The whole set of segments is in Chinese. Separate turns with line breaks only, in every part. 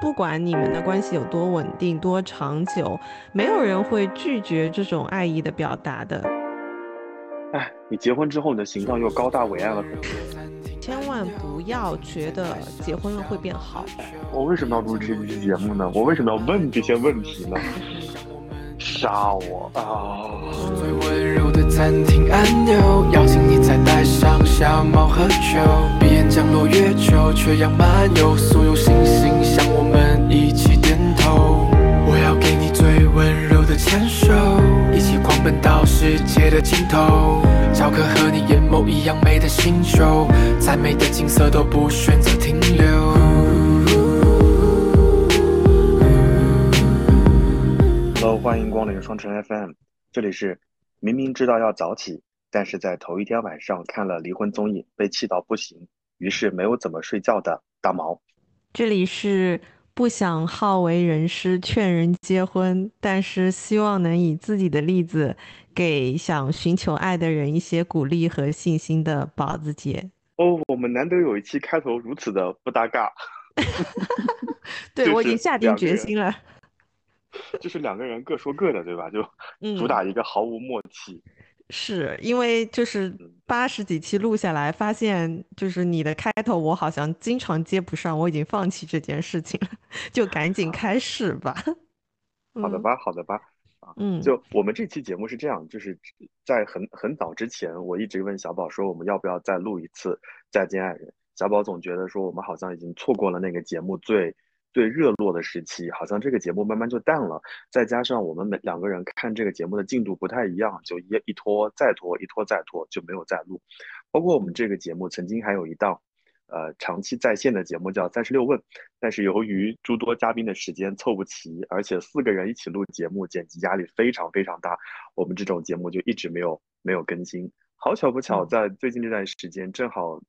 不管你们的关系有多稳定、多长久，没有人会拒绝这种爱意的表达的。
哎，你结婚之后，你的形象又高大伟岸了。
千万不要觉得结婚了会变好。
我为什么要录这期节目呢？我为什么要问这些问题呢？杀我啊！最温柔的暂停按钮，邀请你再带上小猫和酒。鼻炎降落月球，缺氧漫游，所有星星向我们一起点头。我要给你最温柔的牵手，一起狂奔到世界的尽头，找颗和你眼眸一样美的星球，再美的景色都不选择停留。Hello，欢迎光临双城 FM，这里是明明知道要早起，但是在头一天晚上看了离婚综艺，被气到不行，于是没有怎么睡觉的大毛。
这里是不想好为人师劝人结婚，但是希望能以自己的例子给想寻求爱的人一些鼓励和信心的宝子姐。
哦，我们难得有一期开头如此的不搭嘎。
对，我已经下定决心了。
就是两个人各说各的，对吧？就主打一个毫无默契。
是因为就是八十几期录下来，发现就是你的开头我好像经常接不上，我已经放弃这件事情了，就赶紧开始吧。
好的吧，好的吧。啊，嗯，就我们这期节目是这样，就是在很很早之前，我一直问小宝说，我们要不要再录一次《再见爱人》？小宝总觉得说，我们好像已经错过了那个节目最。最热络的时期，好像这个节目慢慢就淡了。再加上我们每两个人看这个节目的进度不太一样，就一一拖再拖，一拖再拖，就没有再录。包括我们这个节目曾经还有一档，呃，长期在线的节目叫《三十六问》，但是由于诸多嘉宾的时间凑不齐，而且四个人一起录节目，剪辑压力非常非常大，我们这种节目就一直没有没有更新。好巧不巧，在最近这段时间，正好《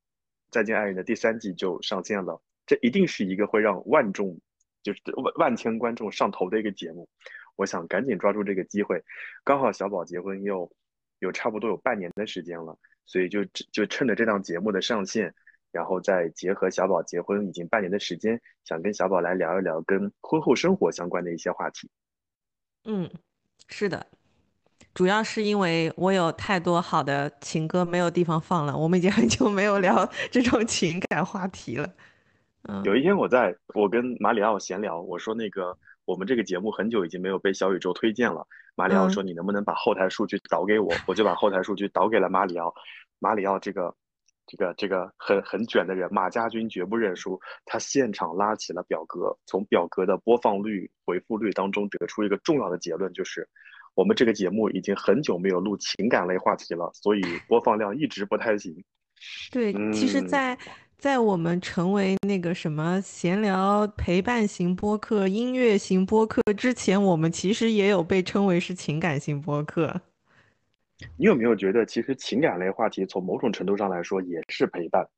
再见爱人》的第三季就上线了。这一定是一个会让万众，就是万万千观众上头的一个节目。我想赶紧抓住这个机会，刚好小宝结婚又有差不多有半年的时间了，所以就就趁着这档节目的上线，然后再结合小宝结婚已经半年的时间，想跟小宝来聊一聊跟婚后生活相关的一些话题。
嗯，是的，主要是因为我有太多好的情歌没有地方放了，我们已经很久没有聊这种情感话题了。
有一天，我在我跟马里奥闲聊，我说那个我们这个节目很久已经没有被小宇宙推荐了。马里奥说：“你能不能把后台数据导给我？”我就把后台数据导给了马里奥。马里奥这个这个这个很很卷的人，马家军绝不认输。他现场拉起了表格，从表格的播放率、回复率当中得出一个重要的结论，就是我们这个节目已经很久没有录情感类话题了，所以播放量一直不太行。
对，其实，在。在我们成为那个什么闲聊陪伴型播客、音乐型播客之前，我们其实也有被称为是情感型播客。
你有没有觉得，其实情感类话题从某种程度上来说也是陪伴？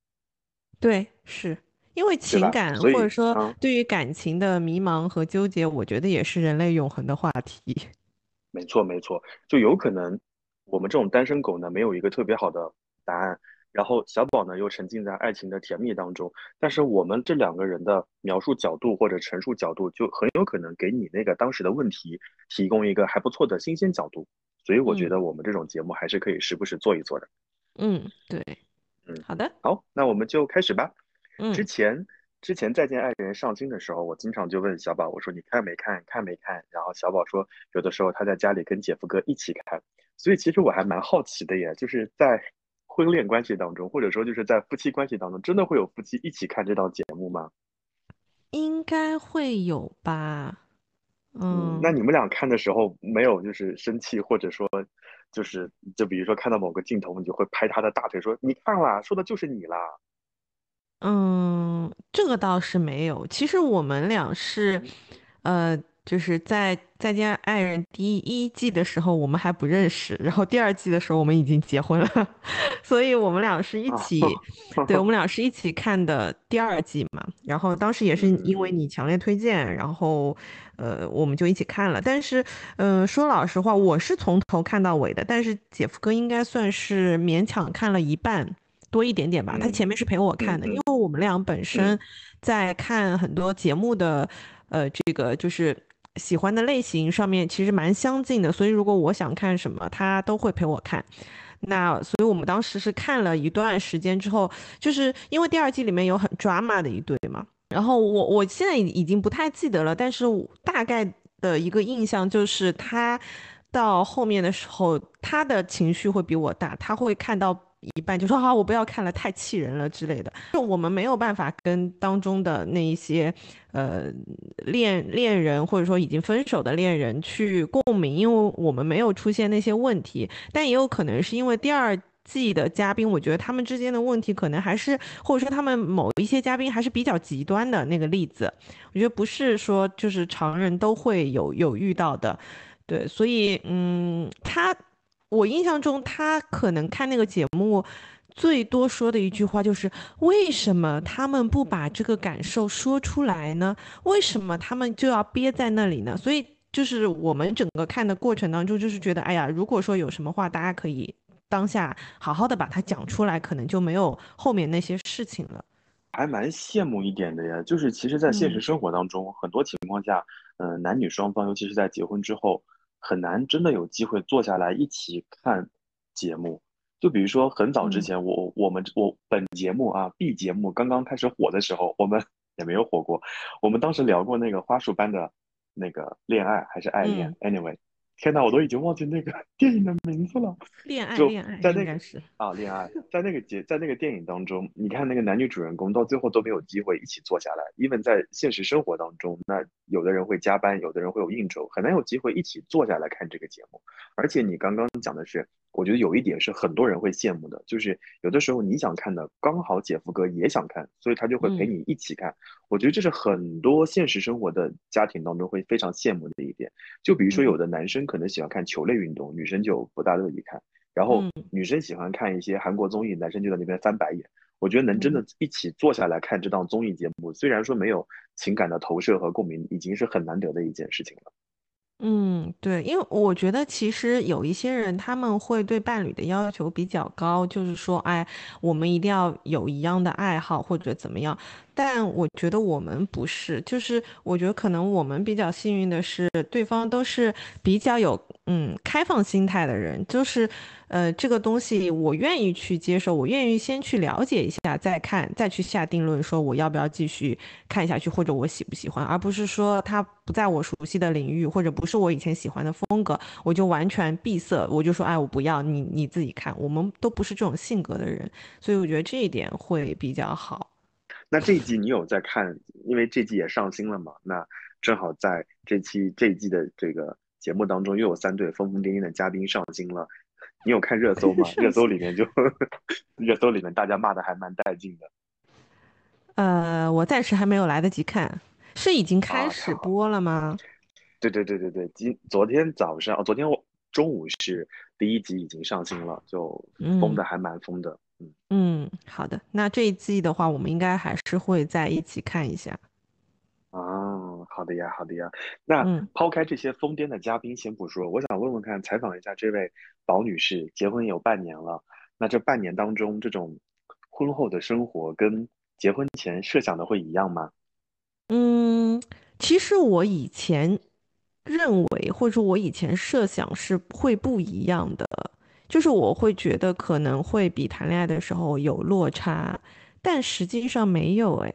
对，是因为情感或者说对于感情的迷茫和纠结，我觉得也是人类永恒的话题。
没错，没错，就有可能我们这种单身狗呢，没有一个特别好的答案。然后小宝呢又沉浸在爱情的甜蜜当中，但是我们这两个人的描述角度或者陈述角度就很有可能给你那个当时的问题提供一个还不错的新鲜角度，所以我觉得我们这种节目还是可以时不时做一做的。
嗯，对，
嗯，
好的，
好，那我们就开始吧。
嗯，
之前之前再见爱人上新的时候，我经常就问小宝，我说你看没看，看没看？然后小宝说有的时候他在家里跟姐夫哥一起看，所以其实我还蛮好奇的耶，就是在。婚恋关系当中，或者说就是在夫妻关系当中，真的会有夫妻一起看这档节目吗？
应该会有吧。嗯，
那你们俩看的时候没有就是生气，或者说就是就比如说看到某个镜头，你就会拍他的大腿说：“你看啦，说的就是你啦。”
嗯，这个倒是没有。其实我们俩是，呃。就是在《再见爱人》第一季的时候，我们还不认识，然后第二季的时候，我们已经结婚了，所以我们俩是一起，对我们俩是一起看的第二季嘛。然后当时也是因为你强烈推荐，然后呃，我们就一起看了。但是，嗯，说老实话，我是从头看到尾的，但是姐夫哥应该算是勉强看了一半。多一点点吧。他前面是陪我看的，因为我们俩本身在看很多节目的，呃，这个就是喜欢的类型上面其实蛮相近的，所以如果我想看什么，他都会陪我看。那所以我们当时是看了一段时间之后，就是因为第二季里面有很 drama 的一对嘛，然后我我现在已已经不太记得了，但是大概的一个印象就是他到后面的时候，他的情绪会比我大，他会看到。一半就说好，我不要看了，太气人了之类的。就我们没有办法跟当中的那一些呃恋恋人或者说已经分手的恋人去共鸣，因为我们没有出现那些问题。但也有可能是因为第二季的嘉宾，我觉得他们之间的问题可能还是或者说他们某一些嘉宾还是比较极端的那个例子。我觉得不是说就是常人都会有有遇到的，对，所以嗯，他。我印象中，他可能看那个节目，最多说的一句话就是：为什么他们不把这个感受说出来呢？为什么他们就要憋在那里呢？所以，就是我们整个看的过程当中，就是觉得，哎呀，如果说有什么话，大家可以当下好好的把它讲出来，可能就没有后面那些事情了。
还蛮羡慕一点的呀，就是其实，在现实生活当中，很多情况下，嗯，男女双方，尤其是在结婚之后。很难真的有机会坐下来一起看节目，就比如说很早之前，我我们我本节目啊 B 节目刚刚开始火的时候，我们也没有火过，我们当时聊过那个花束般的那个恋爱还是爱恋，anyway。天哪，我都已经忘记那个 电影的名字了。
恋爱，恋爱，
在那个是啊，恋爱，在那个节，在那个电影当中，你看那个男女主人公到最后都没有机会一起坐下来。因为在现实生活当中，那有的人会加班，有的人会有应酬，很难有机会一起坐下来看这个节目。而且你刚刚讲的是。我觉得有一点是很多人会羡慕的，就是有的时候你想看的，刚好姐夫哥也想看，所以他就会陪你一起看。我觉得这是很多现实生活的家庭当中会非常羡慕的一点。就比如说有的男生可能喜欢看球类运动，女生就不大乐意看；然后女生喜欢看一些韩国综艺，男生就在那边翻白眼。我觉得能真的一起坐下来看这档综艺节目，虽然说没有情感的投射和共鸣，已经是很难得的一件事情了。
嗯，对，因为我觉得其实有一些人他们会对伴侣的要求比较高，就是说，哎，我们一定要有一样的爱好或者怎么样。但我觉得我们不是，就是我觉得可能我们比较幸运的是，对方都是比较有嗯开放心态的人，就是呃这个东西我愿意去接受，我愿意先去了解一下，再看再去下定论，说我要不要继续看下去，或者我喜不喜欢，而不是说他不在我熟悉的领域，或者不是我以前喜欢的风格，我就完全闭塞，我就说哎我不要你你自己看，我们都不是这种性格的人，所以我觉得这一点会比较好。
那这一季你有在看？因为这季也上新了嘛。那正好在这期这一季的这个节目当中，又有三对疯疯癫癫的嘉宾上新了。你有看热搜吗？热搜里面就热搜里面大家骂的还蛮带劲的。
呃，我暂时还没有来得及看，是已经开始播了吗？
对对对对对，今昨天早上，哦昨天我中午是第一集已经上新了，就疯的还蛮疯的。
嗯好的，那这一季的话，我们应该还是会在一起看一下。
哦，好的呀，好的呀。那抛开这些疯癫的嘉宾先不说，我想问问看，采访一下这位宝女士，结婚有半年了，那这半年当中，这种婚后的生活跟结婚前设想的会一样吗？
嗯，其实我以前认为，或者说我以前设想是会不一样的。就是我会觉得可能会比谈恋爱的时候有落差，但实际上没有哎。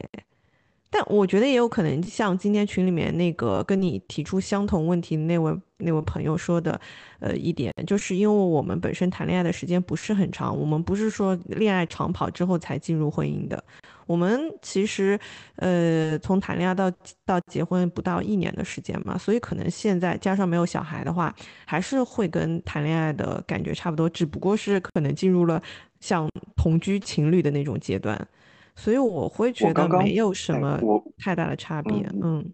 但我觉得也有可能像今天群里面那个跟你提出相同问题的那位那位朋友说的，呃，一点就是因为我们本身谈恋爱的时间不是很长，我们不是说恋爱长跑之后才进入婚姻的。我们其实，呃，从谈恋爱到到结婚不到一年的时间嘛，所以可能现在加上没有小孩的话，还是会跟谈恋爱的感觉差不多，只不过是可能进入了像同居情侣的那种阶段，所以我会觉得没有什么太大的差别。嗯，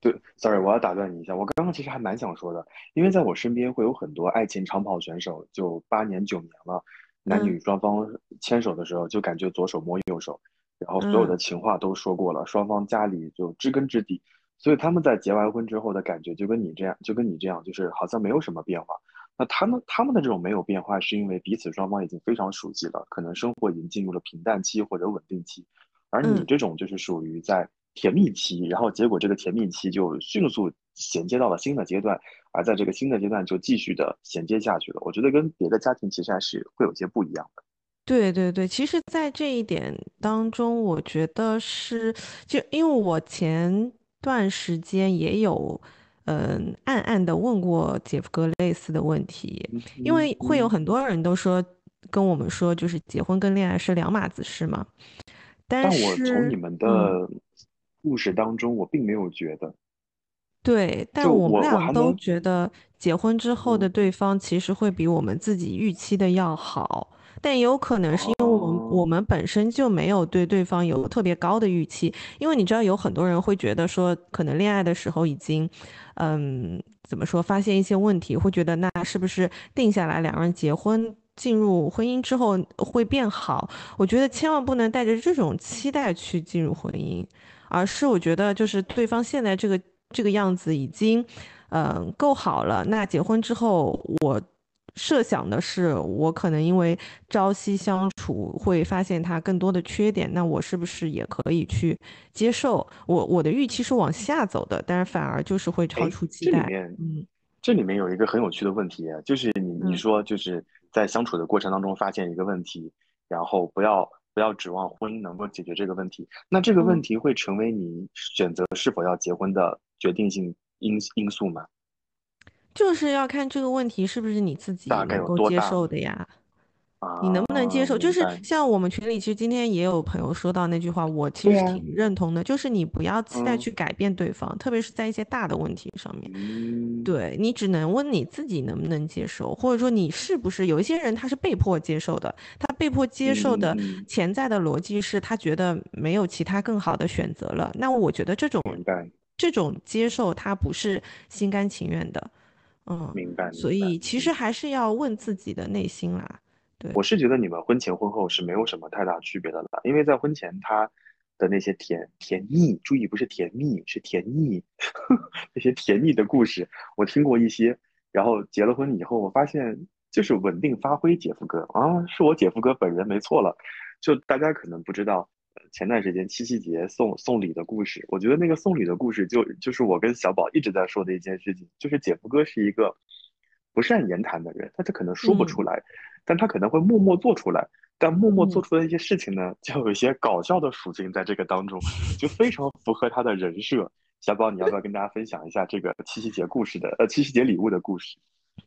对，sorry，我要打断你一下，我刚刚其实还蛮想说的，因为在我身边会有很多爱情长跑选手，就八年九年了，男女双方牵手的时候就感觉左手摸右手。然后所有的情话都说过了，双方家里就知根知底，所以他们在结完婚之后的感觉就跟你这样，就跟你这样，就是好像没有什么变化。那他们他们的这种没有变化，是因为彼此双方已经非常熟悉了，可能生活已经进入了平淡期或者稳定期，而你这种就是属于在甜蜜期，然后结果这个甜蜜期就迅速衔接到了新的阶段，而在这个新的阶段就继续的衔接下去了。我觉得跟别的家庭其实还是会有些不一样的。
对对对，其实，在这一点当中，我觉得是，就因为我前段时间也有，嗯，暗暗的问过姐夫哥类似的问题，因为会有很多人都说跟我们说，就是结婚跟恋爱是两码子事嘛。但
是，我从你们的故事当中，我并没有觉得。
对，但我们俩都觉得结婚之后的对方其实会比我们自己预期的要好。但也有可能是因为我们我们本身就没有对对方有特别高的预期，因为你知道有很多人会觉得说，可能恋爱的时候已经，嗯，怎么说，发现一些问题，会觉得那是不是定下来两人结婚进入婚姻之后会变好？我觉得千万不能带着这种期待去进入婚姻，而是我觉得就是对方现在这个这个样子已经，嗯，够好了。那结婚之后我。设想的是，我可能因为朝夕相处，会发现他更多的缺点，那我是不是也可以去接受？我我的预期是往下走的，但是反而就是会超出期待。
这里面，嗯，这里面有一个很有趣的问题，就是你你说就是在相处的过程当中发现一个问题，然后不要不要指望婚姻能够解决这个问题，那这个问题会成为你选择是否要结婚的决定性因因素吗？
就是要看这个问题是不是你自己能够接受的呀？你能不能接受？就是像我们群里，其实今天也有朋友说到那句话，我其实挺认同的，就是你不要期待去改变对方，特别是在一些大的问题上面。对你只能问你自己能不能接受，或者说你是不是有一些人他是被迫接受的，他被迫接受的潜在的逻辑是他觉得没有其他更好的选择了。那我觉得这种这种接受他不是心甘情愿的。嗯，
明白。
所以其实还是要问自己的内心啦。对，
我是觉得你们婚前婚后是没有什么太大区别的了，因为在婚前他的那些甜甜腻，注意不是甜蜜，是甜腻，那些甜蜜的故事我听过一些。然后结了婚以后，我发现就是稳定发挥，姐夫哥啊，是我姐夫哥本人没错了。就大家可能不知道。前段时间七夕节送送礼的故事，我觉得那个送礼的故事就就是我跟小宝一直在说的一件事情，就是姐夫哥是一个不善言谈的人，他就可能说不出来，但他可能会默默做出来，但默默做出的一些事情呢，就有一些搞笑的属性在这个当中，就非常符合他的人设。小宝，你要不要跟大家分享一下这个七夕节故事的呃七夕节礼物的故事？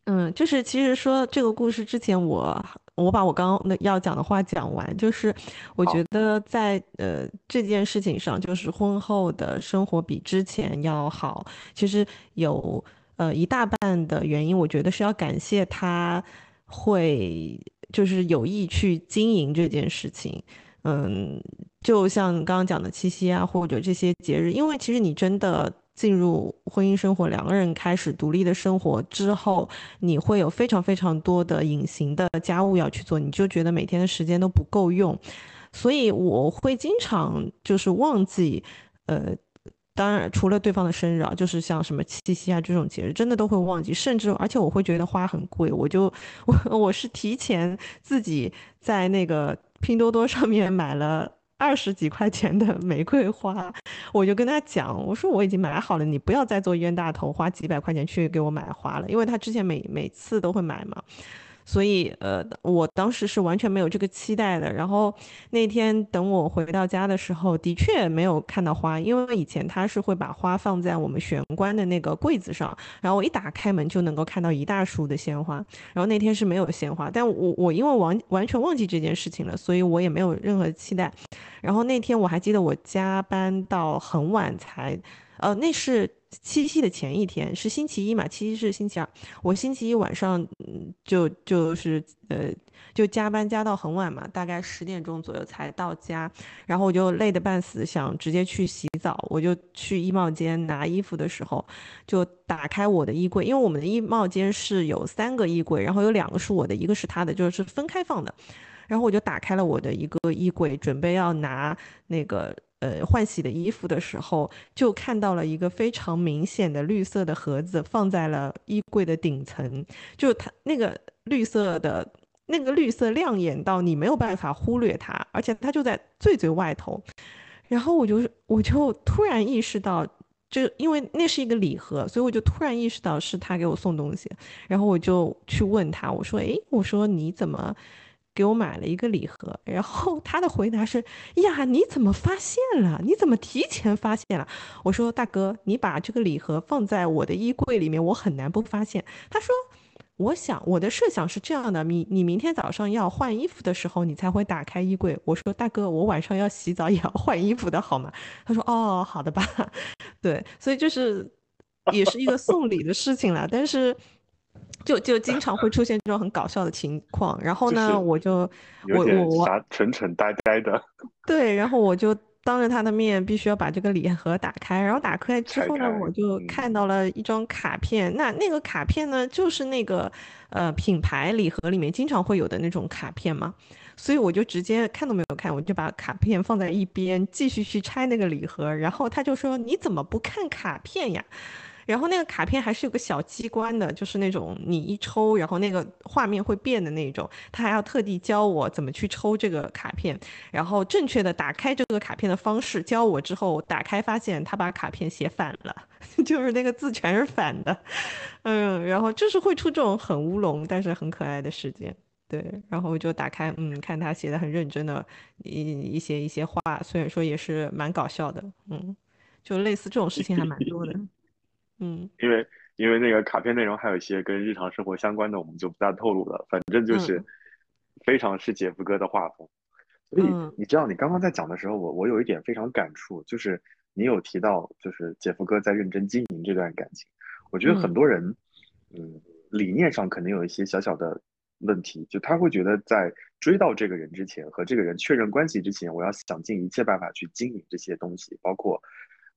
嗯，就是其实说这个故事之前，我我把我刚刚要讲的话讲完，就是我觉得在呃这件事情上，就是婚后的生活比之前要好。其实有呃一大半的原因，我觉得是要感谢他会就是有意去经营这件事情。嗯，就像刚刚讲的七夕啊，或者这些节日，因为其实你真的。进入婚姻生活，两个人开始独立的生活之后，你会有非常非常多的隐形的家务要去做，你就觉得每天的时间都不够用，所以我会经常就是忘记，呃，当然除了对方的生日啊，就是像什么七夕啊这种节日，真的都会忘记，甚至而且我会觉得花很贵，我就我我是提前自己在那个拼多多上面买了。二十几块钱的玫瑰花，我就跟他讲，我说我已经买好了，你不要再做冤大头，花几百块钱去给我买花了，因为他之前每每次都会买嘛。所以，呃，我当时是完全没有这个期待的。然后那天等我回到家的时候，的确没有看到花，因为以前他是会把花放在我们玄关的那个柜子上，然后我一打开门就能够看到一大束的鲜花。然后那天是没有鲜花，但我我因为完完全忘记这件事情了，所以我也没有任何期待。然后那天我还记得我加班到很晚才，呃，那是。七夕的前一天是星期一嘛？七夕是星期二，我星期一晚上就就是呃就加班加到很晚嘛，大概十点钟左右才到家，然后我就累得半死，想直接去洗澡，我就去衣帽间拿衣服的时候，就打开我的衣柜，因为我们的衣帽间是有三个衣柜，然后有两个是我的，一个是他的，就是分开放的，然后我就打开了我的一个衣柜，准备要拿那个。呃换洗的衣服的时候，就看到了一个非常明显的绿色的盒子放在了衣柜的顶层，就它那个绿色的那个绿色亮眼到你没有办法忽略它，而且它就在最最外头。然后我就我就突然意识到。就因为那是一个礼盒，所以我就突然意识到是他给我送东西，然后我就去问他，我说：“诶，我说你怎么给我买了一个礼盒？”然后他的回答是：“呀，你怎么发现了？你怎么提前发现了？”我说：“大哥，你把这个礼盒放在我的衣柜里面，我很难不发现。”他说。我想我的设想是这样的，你你明天早上要换衣服的时候，你才会打开衣柜。我说大哥，我晚上要洗澡也要换衣服的好吗？他说哦，好的吧。对，所以就是也是一个送礼的事情啦，但是就就经常会出现这种很搞笑的情况。然后呢，我就我我
我蠢蠢呆呆的。
对，然后我就。当着他的面，必须要把这个礼盒打开，然后打开之后呢，我就看到了一张卡片。那那个卡片呢，就是那个呃品牌礼盒里面经常会有的那种卡片嘛，所以我就直接看都没有看，我就把卡片放在一边，继续去拆那个礼盒。然后他就说：“你怎么不看卡片呀？”然后那个卡片还是有个小机关的，就是那种你一抽，然后那个画面会变的那种。他还要特地教我怎么去抽这个卡片，然后正确的打开这个卡片的方式教我之后，打开发现他把卡片写反了，就是那个字全是反的。嗯，然后就是会出这种很乌龙但是很可爱的事件。对，然后就打开，嗯，看他写的很认真的一一些一些话，虽然说也是蛮搞笑的，嗯，就类似这种事情还蛮多的。嗯，
因为因为那个卡片内容还有一些跟日常生活相关的，我们就不大透露了。反正就是非常是姐夫哥的画风。所以你知道，你刚刚在讲的时候，我我有一点非常感触，就是你有提到，就是姐夫哥在认真经营这段感情。我觉得很多人，嗯，理念上可能有一些小小的问题，就他会觉得在追到这个人之前，和这个人确认关系之前，我要想尽一切办法去经营这些东西，包括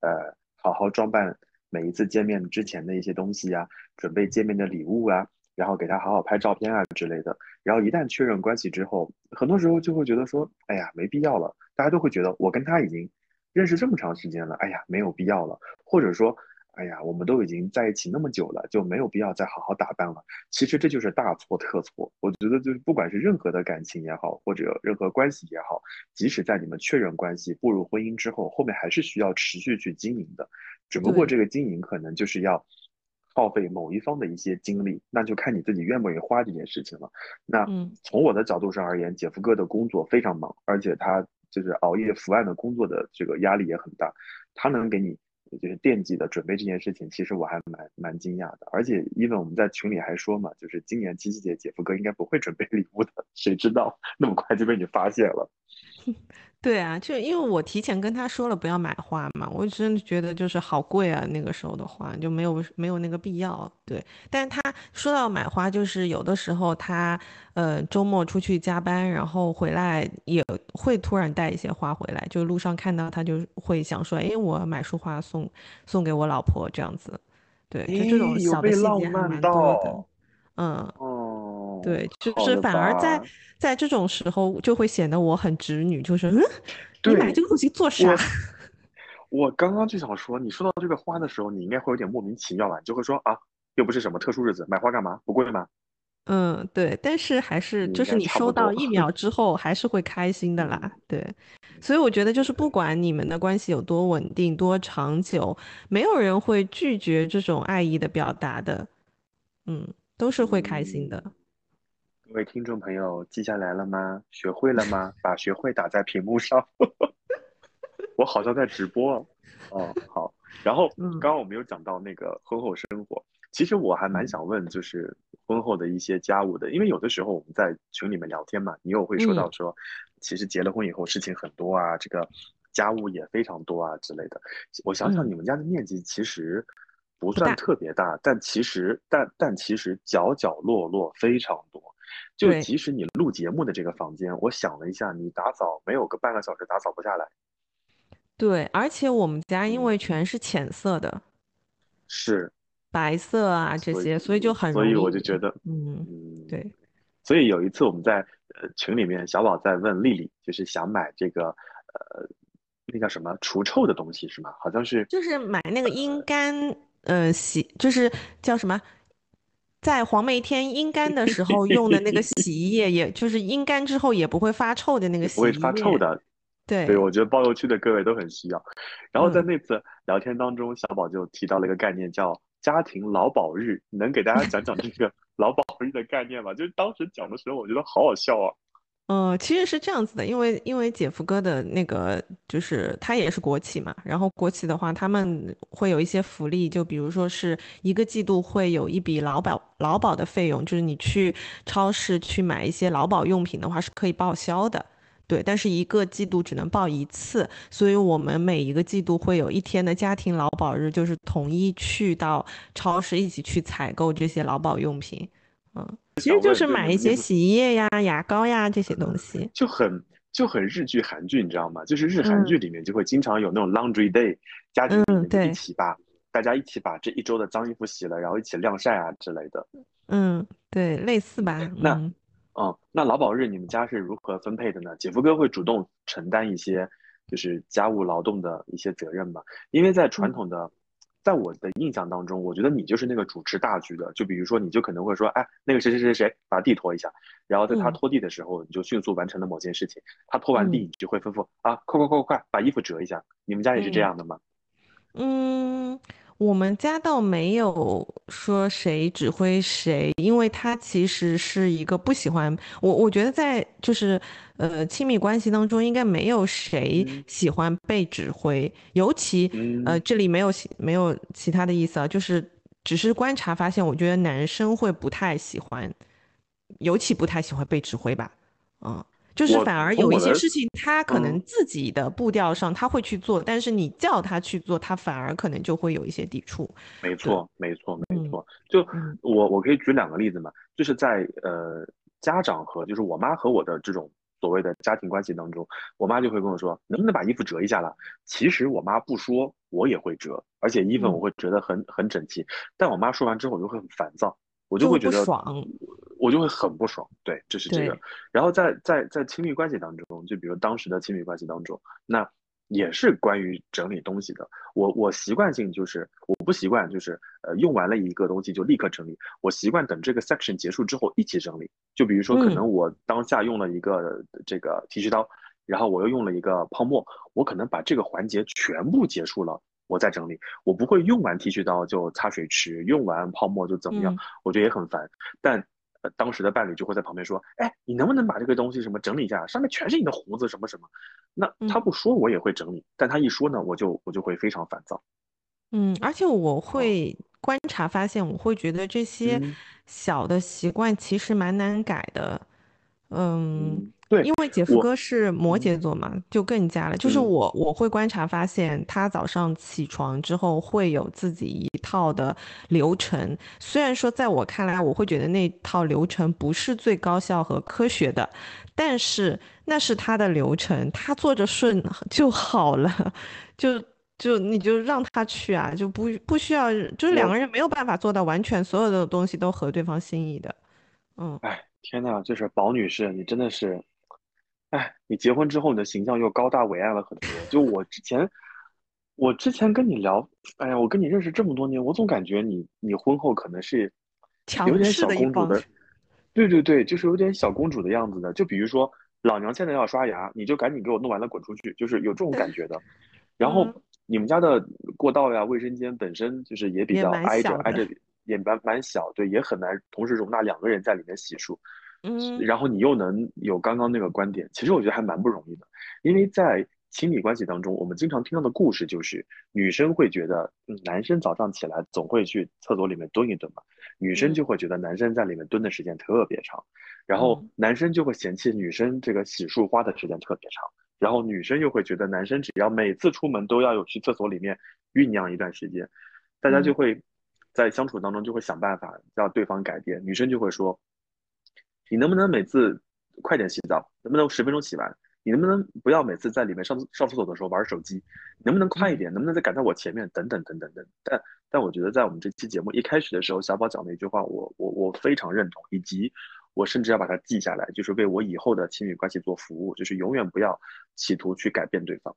呃，好好装扮。每一次见面之前的一些东西啊，准备见面的礼物啊，然后给他好好拍照片啊之类的。然后一旦确认关系之后，很多时候就会觉得说，哎呀，没必要了。大家都会觉得我跟他已经认识这么长时间了，哎呀，没有必要了。或者说。哎呀，我们都已经在一起那么久了，就没有必要再好好打扮了。其实这就是大错特错。我觉得就是不管是任何的感情也好，或者任何关系也好，即使在你们确认关系、步入婚姻之后，后面还是需要持续去经营的。只不过这个经营可能就是要耗费某一方的一些精力，那就看你自己愿不愿意花这件事情了。那从我的角度上而言，姐夫哥的工作非常忙，而且他就是熬夜伏案的工作的这个压力也很大，他能给你。就是惦记的准备这件事情，其实我还蛮蛮惊讶的。而且，因为我们在群里还说嘛，就是今年七夕节，姐夫哥应该不会准备礼物的。谁知道那么快就被你发现了？
对啊，就因为我提前跟他说了不要买花嘛，我真的觉得就是好贵啊，那个时候的花就没有没有那个必要。对，但是他说到买花，就是有的时候他呃周末出去加班，然后回来也会突然带一些花回来，就路上看到他就会想说，哎，我买束花送送给我老婆这样子。对，就这种小的细节还蛮多的。嗯，
哦，
对，就是反而在在这种时候就会显得我很直女，就是嗯，你买这个东西做啥？
我刚刚就想说，你说到这个花的时候，你应该会有点莫名其妙吧？你就会说啊，又不是什么特殊日子，买花干嘛？不贵吗？
嗯，对，但是还是就是你收到一秒之后还是会开心的啦，对，所以我觉得就是不管你们的关系有多稳定、多长久，没有人会拒绝这种爱意的表达的，嗯。都是会开心的。
各位听众朋友，记下来了吗？学会了吗？把学会打在屏幕上。我好像在直播。哦，好。然后 刚刚我们有讲到那个婚后生活，其实我还蛮想问，就是婚后的一些家务的，因为有的时候我们在群里面聊天嘛，你有会说到说，其实结了婚以后事情很多啊，这个家务也非常多啊之类的。我想想，你们家的面积其实。不算特别大，但其实但但其实角角落落非常多。就即使你录节目的这个房间，我想了一下，你打扫没有个半个小时打扫不下来。
对，而且我们家因为全是浅色的，
是
白色啊这些，所以就很
所以我就觉得，
嗯，对。
所以有一次我们在呃群里面，小宝在问丽丽，就是想买这个呃那叫什么除臭的东西是吗？好像是，
就是买那个阴干，呃，洗就是叫什么，在黄梅天阴干的时候用的那个洗衣液，也就是阴干之后也不会发臭的那个洗衣液。
不会发臭的。
对，
对我觉得包邮区的各位都很需要。然后在那次聊天当中，小宝就提到了一个概念，叫家庭劳保日。能给大家讲讲这个 劳保日的概念吗？就是当时讲的时候，我觉得好好笑啊。
呃，其实是这样子的，因为因为姐夫哥的那个就是他也是国企嘛，然后国企的话，他们会有一些福利，就比如说是一个季度会有一笔劳保劳保的费用，就是你去超市去买一些劳保用品的话是可以报销的。对，但是一个季度只能报一次，所以我们每一个季度会有一天的家庭劳保日，就是统一去到超市一起去采购这些劳保用品。嗯，其实就是买一些洗衣液呀、牙膏呀这些东西，
就很就很日剧、韩剧，你知道吗？就是日韩剧里面就会经常有那种 laundry day，家庭里面一起把大家一起把这一周的脏衣服洗了，然后一起晾晒啊之类的。
嗯，对，类似吧。
那。嗯，那劳保日你们家是如何分配的呢？姐夫哥会主动承担一些就是家务劳动的一些责任吗？因为在传统的，在我的印象当中，我觉得你就是那个主持大局的。就比如说，你就可能会说，哎，那个谁谁谁谁把地拖一下，然后在他拖地的时候，你就迅速完成了某件事情。他拖完地，你就会吩咐啊，快快快快快，把衣服折一下。你们家也是这样的吗？
嗯。我们家倒没有说谁指挥谁，因为他其实是一个不喜欢我。我觉得在就是呃亲密关系当中，应该没有谁喜欢被指挥，尤其呃这里没有没有其他的意思啊，就是只是观察发现，我觉得男生会不太喜欢，尤其不太喜欢被指挥吧，嗯。就是反而有一些事情，他可能自己的步调上他会去做，但是你叫他去做，他反而可能就会有一些抵触。
没错，没错，没错。就我我可以举两个例子嘛，就是在呃家长和就是我妈和我的这种所谓的家庭关系当中，我妈就会跟我说，能不能把衣服折一下了？其实我妈不说，我也会折，而且衣服我会折得很很整齐。但我妈说完之后，我就会很烦躁。我就会觉得，我就会很不爽。对，这是这个。然后在在在亲密关系当中，就比如当时的亲密关系当中，那也是关于整理东西的。我我习惯性就是，我不习惯就是呃用完了一个东西就立刻整理。我习惯等这个 section 结束之后一起整理。就比如说，可能我当下用了一个这个剃须刀，然后我又用了一个泡沫，我可能把这个环节全部结束了。我再整理，我不会用完剃须刀就擦水池，用完泡沫就怎么样，我觉得也很烦。但呃，当时的伴侣就会在旁边说：“哎，你能不能把这个东西什么整理一下？上面全是你的胡子什么什么。”那他不说我也会整理，但他一说呢，我就我就会非常烦躁。
嗯，而且我会观察发现，我会觉得这些小的习惯其实蛮难改的。嗯。
对，
因为姐夫哥是摩羯座嘛，就更加了。就是我我会观察发现，他早上起床之后会有自己一套的流程。虽然说在我看来，我会觉得那套流程不是最高效和科学的，但是那是他的流程，他做着顺 就好了。就就你就让他去啊，就不不需要，就是两个人没有办法做到完全所有的东西都合对方心意的。嗯，
哎，天呐，就是宝女士，你真的是。哎，你结婚之后，你的形象又高大伟岸了很多。就我之前，我之前跟你聊，哎呀，我跟你认识这么多年，我总感觉你你婚后可能是有点小公主的，对对对，就是有点小公主的样子的。就比如说，老娘现在要刷牙，你就赶紧给我弄完了滚出去，就是有这种感觉的。然后你们家的过道呀、卫生间本身就是也比较挨着挨着，也蛮蛮小，对，也很难同时容纳两个人在里面洗漱。
嗯，
然后你又能有刚刚那个观点，其实我觉得还蛮不容易的，因为在亲密关系当中，我们经常听到的故事就是，女生会觉得，嗯，男生早上起来总会去厕所里面蹲一蹲嘛，女生就会觉得男生在里面蹲的时间特别长，然后男生就会嫌弃女生这个洗漱花的时间特别长，然后女生又会觉得男生只要每次出门都要有去厕所里面酝酿一段时间，大家就会在相处当中就会想办法让对方改变，女生就会说。你能不能每次快点洗澡？能不能十分钟洗完？你能不能不要每次在里面上上厕所的时候玩手机？能不能快一点？能不能再赶在我前面？等等等等等。但但我觉得在我们这期节目一开始的时候，小宝讲的一句话，我我我非常认同，以及我甚至要把它记下来，就是为我以后的亲密关系做服务，就是永远不要企图去改变对方。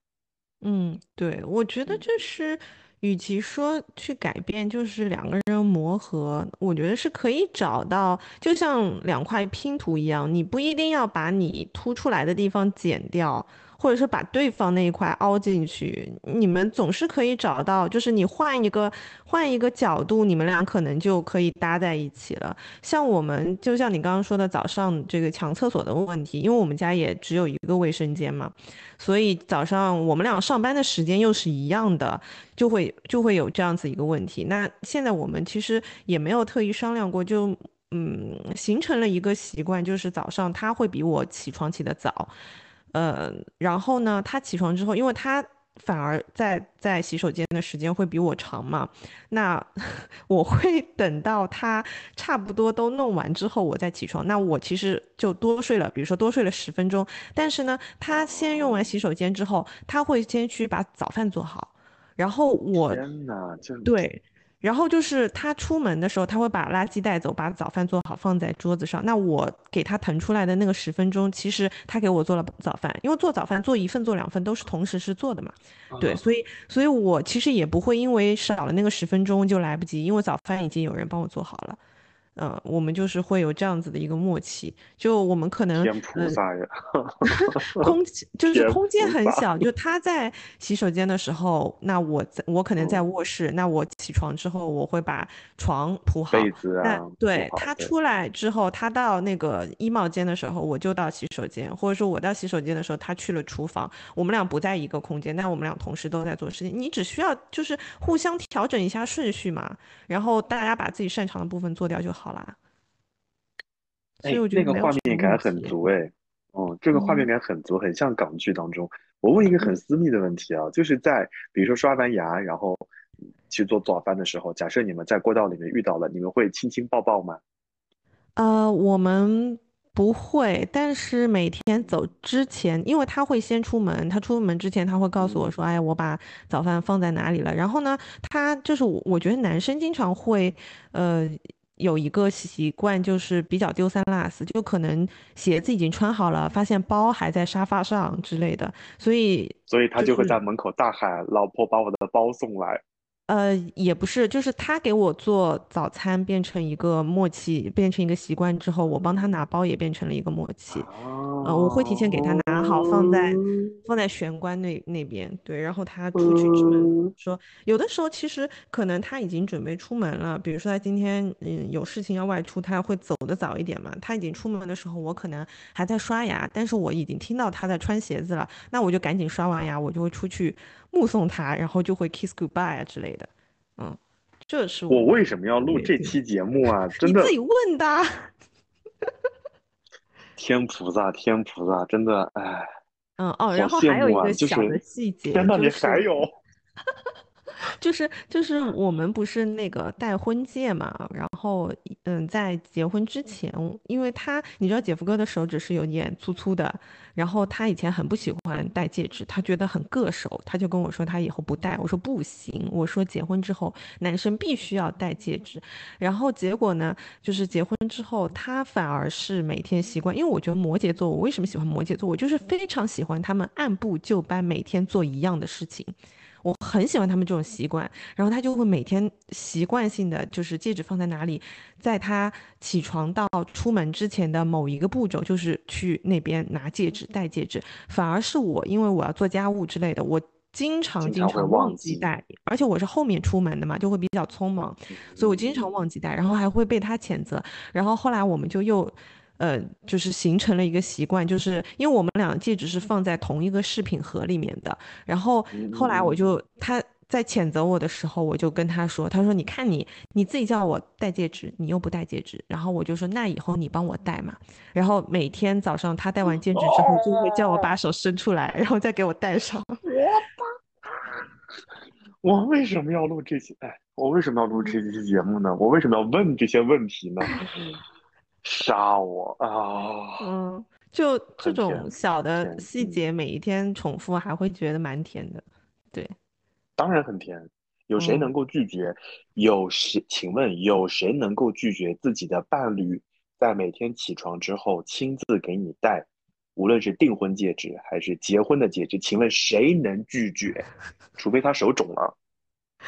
嗯，对，我觉得就是，与其说去改变，就是两个人磨合，我觉得是可以找到，就像两块拼图一样，你不一定要把你凸出来的地方剪掉。或者是把对方那一块凹进去，你们总是可以找到，就是你换一个换一个角度，你们俩可能就可以搭在一起了。像我们，就像你刚刚说的，早上这个抢厕所的问题，因为我们家也只有一个卫生间嘛，所以早上我们俩上班的时间又是一样的，就会就会有这样子一个问题。那现在我们其实也没有特意商量过，就嗯形成了一个习惯，就是早上他会比我起床起得早。呃，然后呢，他起床之后，因为他反而在在洗手间的时间会比我长嘛，那 我会等到他差不多都弄完之后，我再起床。那我其实就多睡了，比如说多睡了十分钟。但是呢，他先用完洗手间之后，他会先去把早饭做好，然后我，
天呐，这
对。然后就是他出门的时候，他会把垃圾带走，把早饭做好放在桌子上。那我给他腾出来的那个十分钟，其实他给我做了早饭，因为做早饭做一份做两份都是同时是做的嘛。对，所以所以我其实也不会因为少了那个十分钟就来不及，因为早饭已经有人帮我做好了。嗯，我们就是会有这样子的一个默契，就我们可能
天菩萨呀，
空就是空间很小，就他在洗手间的时候，那我在我可能在卧室，那我起床之后我会把床铺好，
被子。啊，
那对他出来之后，他到那个衣帽间的时候，我就到洗手间，或者说我到洗手间的时候，他去了厨房，我们俩不在一个空间，但我们俩同时都在做事情，你只需要就是互相调整一下顺序嘛，然后大家把自己擅长的部分做掉就好。好啦，所以我觉
得那个画面感很足哎，哦，这个画面感很足，很像港剧当中。我问一个很私密的问题啊，就是在比如说刷完牙，然后去做早饭的时候，假设你们在过道里面遇到了，你们会亲亲抱抱吗？
呃，我们不会，但是每天走之前，因为他会先出门，他出门之前他会告诉我说，哎，我把早饭放在哪里了。然后呢，他就是我觉得男生经常会，呃。有一个习惯就是比较丢三落四，就可能鞋子已经穿好了，发现包还在沙发上之类的，所以
所以他就会在门口大喊：“老婆，把我的包送来。”
呃，也不是，就是他给我做早餐变成一个默契，变成一个习惯之后，我帮他拿包也变成了一个默契。呃，我会提前给他拿好，放在放在玄关那那边。对，然后他出去之门说，有的时候其实可能他已经准备出门了，比如说他今天嗯有事情要外出，他会走的早一点嘛。他已经出门的时候，我可能还在刷牙，但是我已经听到他在穿鞋子了，那我就赶紧刷完牙，我就会出去。目送他，然后就会 kiss goodbye 啊之类的，嗯，这是
我为什么要录这期节目啊？真的，
你自己问的。
天菩萨，天菩萨，真的，哎，
嗯哦，然后还有一个小的细节，
天呐，你还有。
就是就是我们不是那个戴婚戒嘛，然后嗯，在结婚之前，因为他你知道姐夫哥的手指是有点粗粗的，然后他以前很不喜欢戴戒指，他觉得很硌手，他就跟我说他以后不戴。我说不行，我说结婚之后男生必须要戴戒指。然后结果呢，就是结婚之后他反而是每天习惯，因为我觉得摩羯座，我为什么喜欢摩羯座？我就是非常喜欢他们按部就班，每天做一样的事情。我很喜欢他们这种习惯，然后他就会每天习惯性的就是戒指放在哪里，在他起床到出门之前的某一个步骤，就是去那边拿戒指戴戒指。反而是我，因为我要做家务之类的，我经常经常忘记戴，而且我是后面出门的嘛，就会比较匆忙，所以我经常忘记戴，然后还会被他谴责。然后后来我们就又。呃，就是形成了一个习惯，就是因为我们俩戒指是放在同一个饰品盒里面的。然后后来我就他在谴责我的时候，我就跟他说：“他说你看你你自己叫我戴戒指，你又不戴戒指。”然后我就说：“那以后你帮我戴嘛。”然后每天早上他戴完戒指之后，就会叫我把手伸出来，然后再给我戴上。
我为什么要录这期？哎，我为什么要录这期节目呢？我为什么要问这些问题呢？杀我啊！
嗯，就这种小的细节，每一天重复还会觉得蛮甜的。对，
当然很甜。有谁能够拒绝？有谁？请问有谁能够拒绝自己的伴侣在每天起床之后亲自给你戴无论是订婚戒指还是结婚的戒指，请问谁能拒绝？除非他手肿了，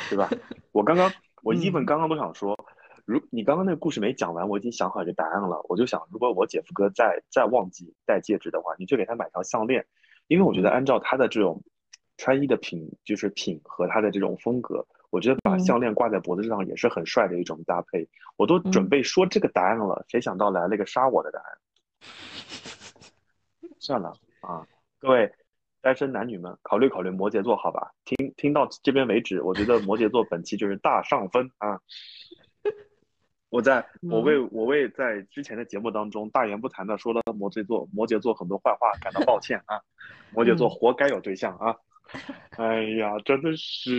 对吧？我刚刚我 even 刚刚都想说，如你刚刚那个故事没讲完，我已经想好一个答案了。我就想，如果我姐夫哥再再忘记戴戒指的话，你就给他买条项链，因为我觉得按照他的这种穿衣的品，就是品和他的这种风格，我觉得把项链挂在脖子上也是很帅的一种搭配。我都准备说这个答案了，谁想到来了个杀我的答案？算了啊，各位单身男女们，考虑考虑摩羯座，好吧？听听到这边为止，我觉得摩羯座本期就是大上分啊！我在我为我为在之前的节目当中大言不惭的说了摩羯座摩羯座很多坏话感到抱歉啊！摩羯座活该有对象啊！哎呀，真的是，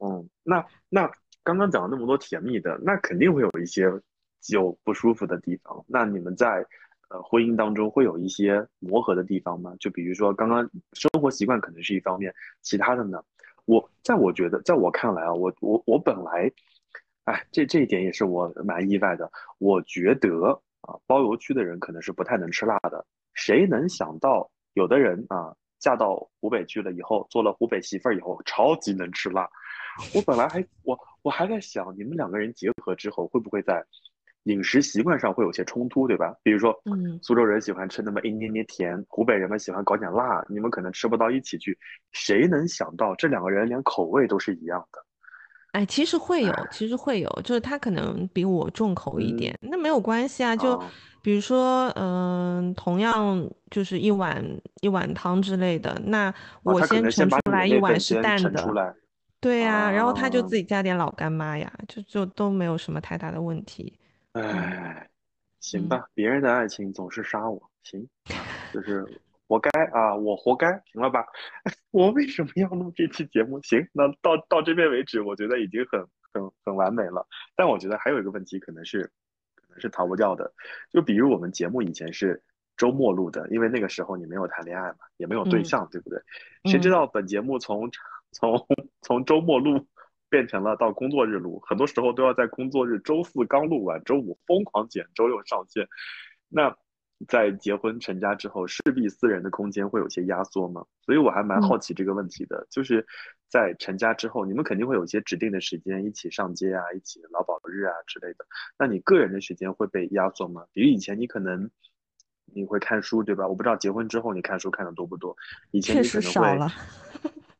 嗯，那那刚刚讲了那么多甜蜜的，那肯定会有一些有不舒服的地方。那你们在？呃，婚姻当中会有一些磨合的地方吗？就比如说刚刚生活习惯可能是一方面，其他的呢？我在我觉得，在我看来啊，我我我本来，哎，这这一点也是我蛮意外的。我觉得啊，包邮区的人可能是不太能吃辣的。谁能想到有的人啊，嫁到湖北去了以后，做了湖北媳妇儿以后，超级能吃辣。我本来还我我还在想，你们两个人结合之后会不会在。饮食习惯上会有些冲突，对吧？比如说，嗯，苏州人喜欢吃那么一捏捏甜，湖北人们喜欢搞点辣，你们可能吃不到一起去。谁能想到这两个人连口味都是一样的？
哎，其实会有，其实会有，就是他可能比我重口一点，那没有关系啊。就比如说，嗯，同样就是一碗一碗汤之类的，那我
先
盛出来一碗是淡
的，
对呀，然后他就自己加点老干妈呀，就就都没有什么太大的问题。
哎，行吧，别人的爱情总是杀我，行，就是活该啊，我活该，行了吧？我为什么要录这期节目？行，那到到这边为止，我觉得已经很很很完美了。但我觉得还有一个问题，可能是可能是逃不掉的，就比如我们节目以前是周末录的，因为那个时候你没有谈恋爱嘛，也没有对象，对不对？谁知道本节目从从从周末录。变成了到工作日录，很多时候都要在工作日周四刚录完，周五疯狂剪，周六上线。那在结婚成家之后，势必私人的空间会有些压缩吗？所以我还蛮好奇这个问题的。就是在成家之后，你们肯定会有一些指定的时间一起上街啊，一起劳保日啊之类的。那你个人的时间会被压缩吗？比如以前你可能你会看书，对吧？我不知道结婚之后你看书看的多不多。以前你可能会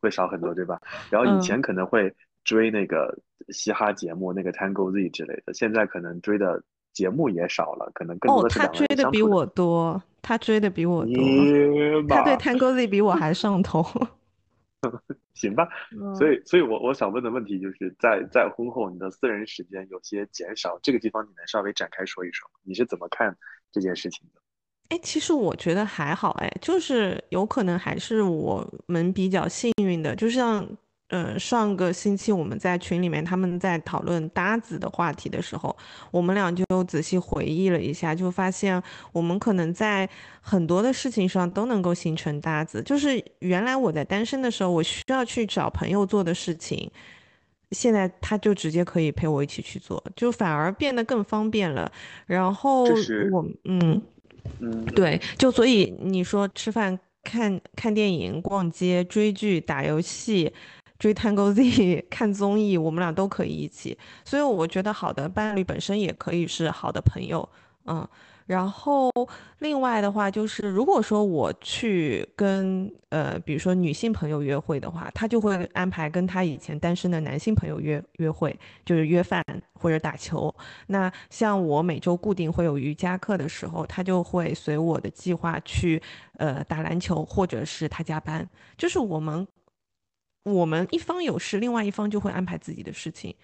会少很多，对吧？然后以前可能会。追那个嘻哈节目，那个 Tango Z 之类的，现在可能追的节目也少了，可能更多的是
他追的比我多，他追的比我多，他对 Tango Z 比我还上头。
行吧，所以，所以我我想问的问题就是在在婚后，你的私人时间有些减少，这个地方你能稍微展开说一说，你是怎么看这件事情的？
哎，其实我觉得还好，哎，就是有可能还是我们比较幸运的，就像。嗯，上个星期我们在群里面，他们在讨论搭子的话题的时候，我们俩就仔细回忆了一下，就发现我们可能在很多的事情上都能够形成搭子。就是原来我在单身的时候，我需要去找朋友做的事情，现在他就直接可以陪我一起去做，就反而变得更方便了。然后我，嗯嗯，对，就所以你说吃饭、看看电影、逛街、追剧、打游戏。追 Tango Z 看综艺，我们俩都可以一起，所以我觉得好的伴侣本身也可以是好的朋友，嗯，然后另外的话就是，如果说我去跟呃，比如说女性朋友约会的话，他就会安排跟他以前单身的男性朋友约约会，就是约饭或者打球。那像我每周固定会有瑜伽课的时候，他就会随我的计划去呃打篮球，或者是他加班，就是我们。我们一方有事，另外一方就会安排自己的事情，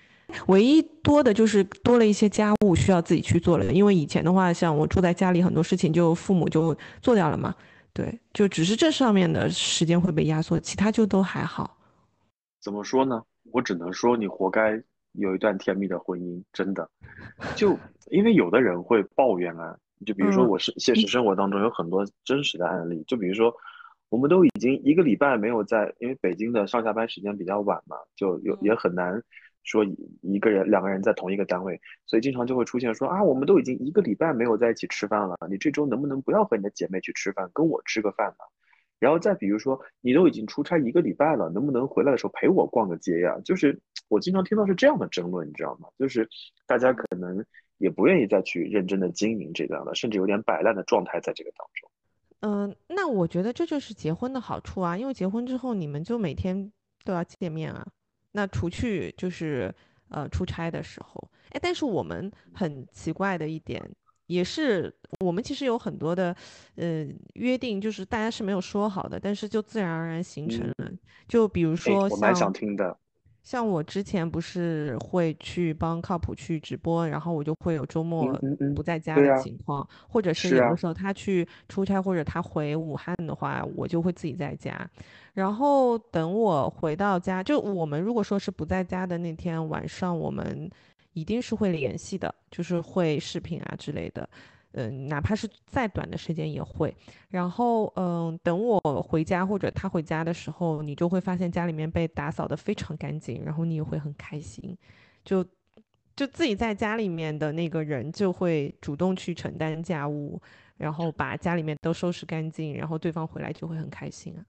唯一多的就是多了一些家务需要自己去做了。因为以前的话，像我住在家里，很多事情就父母就做掉了嘛。对，就只是这上面的时间会被压缩，其他就都还好。
怎么说呢？我只能说你活该有一段甜蜜的婚姻，真的。就 因为有的人会抱怨啊，就比如说我是现实生活当中有很多真实的案例，就比如说。我们都已经一个礼拜没有在，因为北京的上下班时间比较晚嘛，就有也很难说一个人两个人在同一个单位，所以经常就会出现说啊，我们都已经一个礼拜没有在一起吃饭了，你这周能不能不要和你的姐妹去吃饭，跟我吃个饭呢？然后再比如说，你都已经出差一个礼拜了，能不能回来的时候陪我逛个街呀？就是我经常听到是这样的争论，你知道吗？就是大家可能也不愿意再去认真的经营这样的，甚至有点摆烂的状态在这个当中。
嗯，那我觉得这就是结婚的好处啊，因为结婚之后你们就每天都要见面啊。那除去就是呃出差的时候，哎，但是我们很奇怪的一点，也是我们其实有很多的呃约定，就是大家是没有说好的，但是就自然而然形成了。就比如说，
我蛮想听的。
像我之前不是会去帮靠谱去直播，然后我就会有周末不在家的情况，或者是有的时候他去出差或者他回武汉的话，我就会自己在家。然后等我回到家，就我们如果说是不在家的那天晚上，我们一定是会联系的，就是会视频啊之类的。嗯，哪怕是再短的时间也会。然后，嗯，等我回家或者他回家的时候，你就会发现家里面被打扫的非常干净，然后你也会很开心。就就自己在家里面的那个人就会主动去承担家务，然后把家里面都收拾干净，然后对方回来就会很开心啊。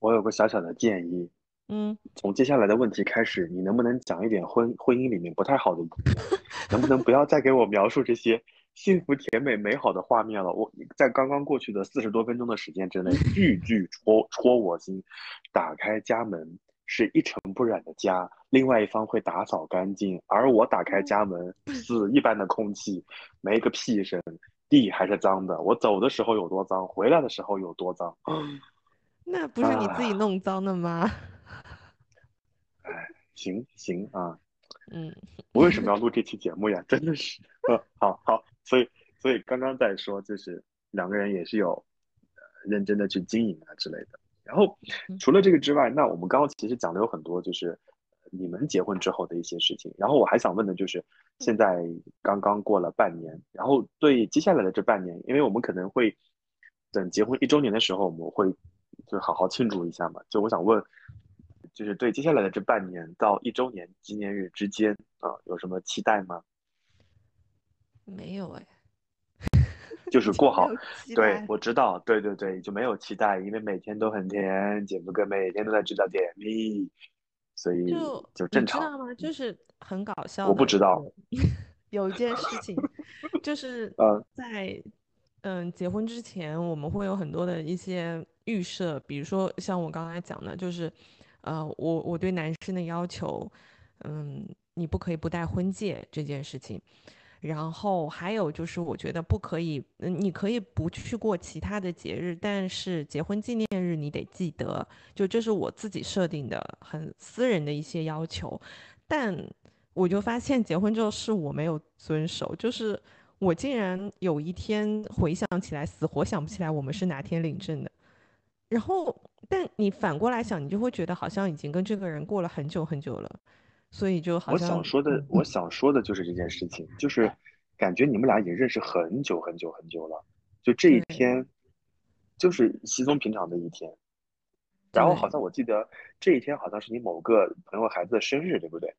我有个小小的建议，
嗯，
从接下来的问题开始，你能不能讲一点婚婚姻里面不太好的？能不能不要再给我描述这些？幸福甜美美好的画面了，我在刚刚过去的四十多分钟的时间之内，句句戳戳我心。打开家门是一尘不染的家，另外一方会打扫干净，而我打开家门，死一般的空气，没个屁声，地还是脏的。我走的时候有多脏，回来的时候有多脏。
那不是你自己弄脏的吗？
哎，行行啊，
嗯，
我为什么要录这期节目呀？真的是，好 好。所以，所以刚刚在说，就是两个人也是有认真的去经营啊之类的。然后，除了这个之外，那我们刚刚其实讲的有很多，就是你们结婚之后的一些事情。然后我还想问的就是，现在刚刚过了半年，然后对接下来的这半年，因为我们可能会等结婚一周年的时候，我们会就好好庆祝一下嘛。就我想问，就是对接下来的这半年到一周年纪念日之间啊，有什么期待吗？
没有哎，
就是过好。对，我知道，对对对，就没有期待，因为每天都很甜，姐夫哥每天都在制造甜蜜，所以
就
就正常。
知道吗？就是很搞笑。
我不知道，
有一件事情，就是 在嗯结婚之前，我们会有很多的一些预设，比如说像我刚才讲的，就是呃，我我对男生的要求，嗯，你不可以不戴婚戒这件事情。然后还有就是，我觉得不可以，你可以不去过其他的节日，但是结婚纪念日你得记得，就这是我自己设定的很私人的一些要求。但我就发现结婚之后是我没有遵守，就是我竟然有一天回想起来，死活想不起来我们是哪天领证的。然后，但你反过来想，你就会觉得好像已经跟这个人过了很久很久了。所以就好
像我想说的，我想说的就是这件事情，就是感觉你们俩已经认识很久很久很久了，就这一天，就是稀松平常的一天。然后好像我记得这一天好像是你某个朋友孩子的生日，对不对？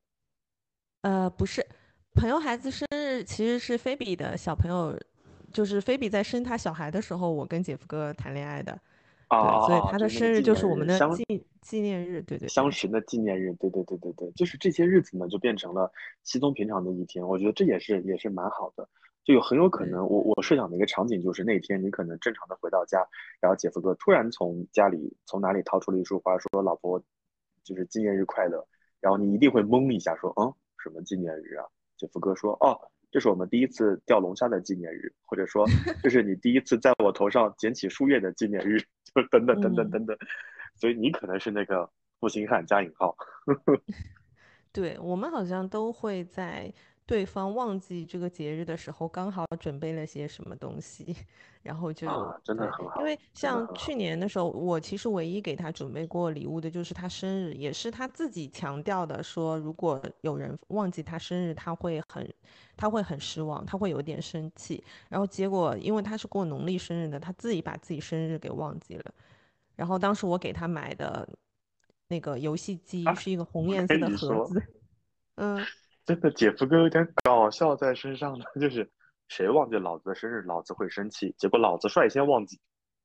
呃，不是，朋友孩子生日其实是菲比的小朋友，就是菲比在生他小孩的时候，我跟姐夫哥谈恋爱的。
啊，
所以他的生日就是我们的纪纪
念
日，对对，
相识的纪念日，对对对对对，就是这些日子呢，就变成了稀松平常的一天。我觉得这也是也是蛮好的，就有很有可能，我我设想的一个场景就是那天你可能正常的回到家，然后姐夫哥突然从家里从哪里掏出了一束花，说老婆就是纪念日快乐，然后你一定会懵一下，说嗯什么纪念日啊？姐夫哥说哦。这是我们第一次钓龙虾的纪念日，或者说，这是你第一次在我头上捡起树叶的纪念日，就等等等等等等。所以你可能是那个负心汉加引号。
对我们好像都会在。对方忘记这个节日的时候，刚好准备了些什么东西，然后就
真的很好。
因为像去年的时候，我其实唯一给他准备过礼物的就是他生日，也是他自己强调的，说如果有人忘记他生日，他会很他会很失望，他会有点生气。然后结果因为他是过农历生日的，他自己把自己生日给忘记了。然后当时我给他买的那个游戏机是一个红颜色的盒子。嗯，
真的，姐夫哥有点搞笑在身上呢，就是谁忘记老子的生日，老子会生气，结果老子率先忘记。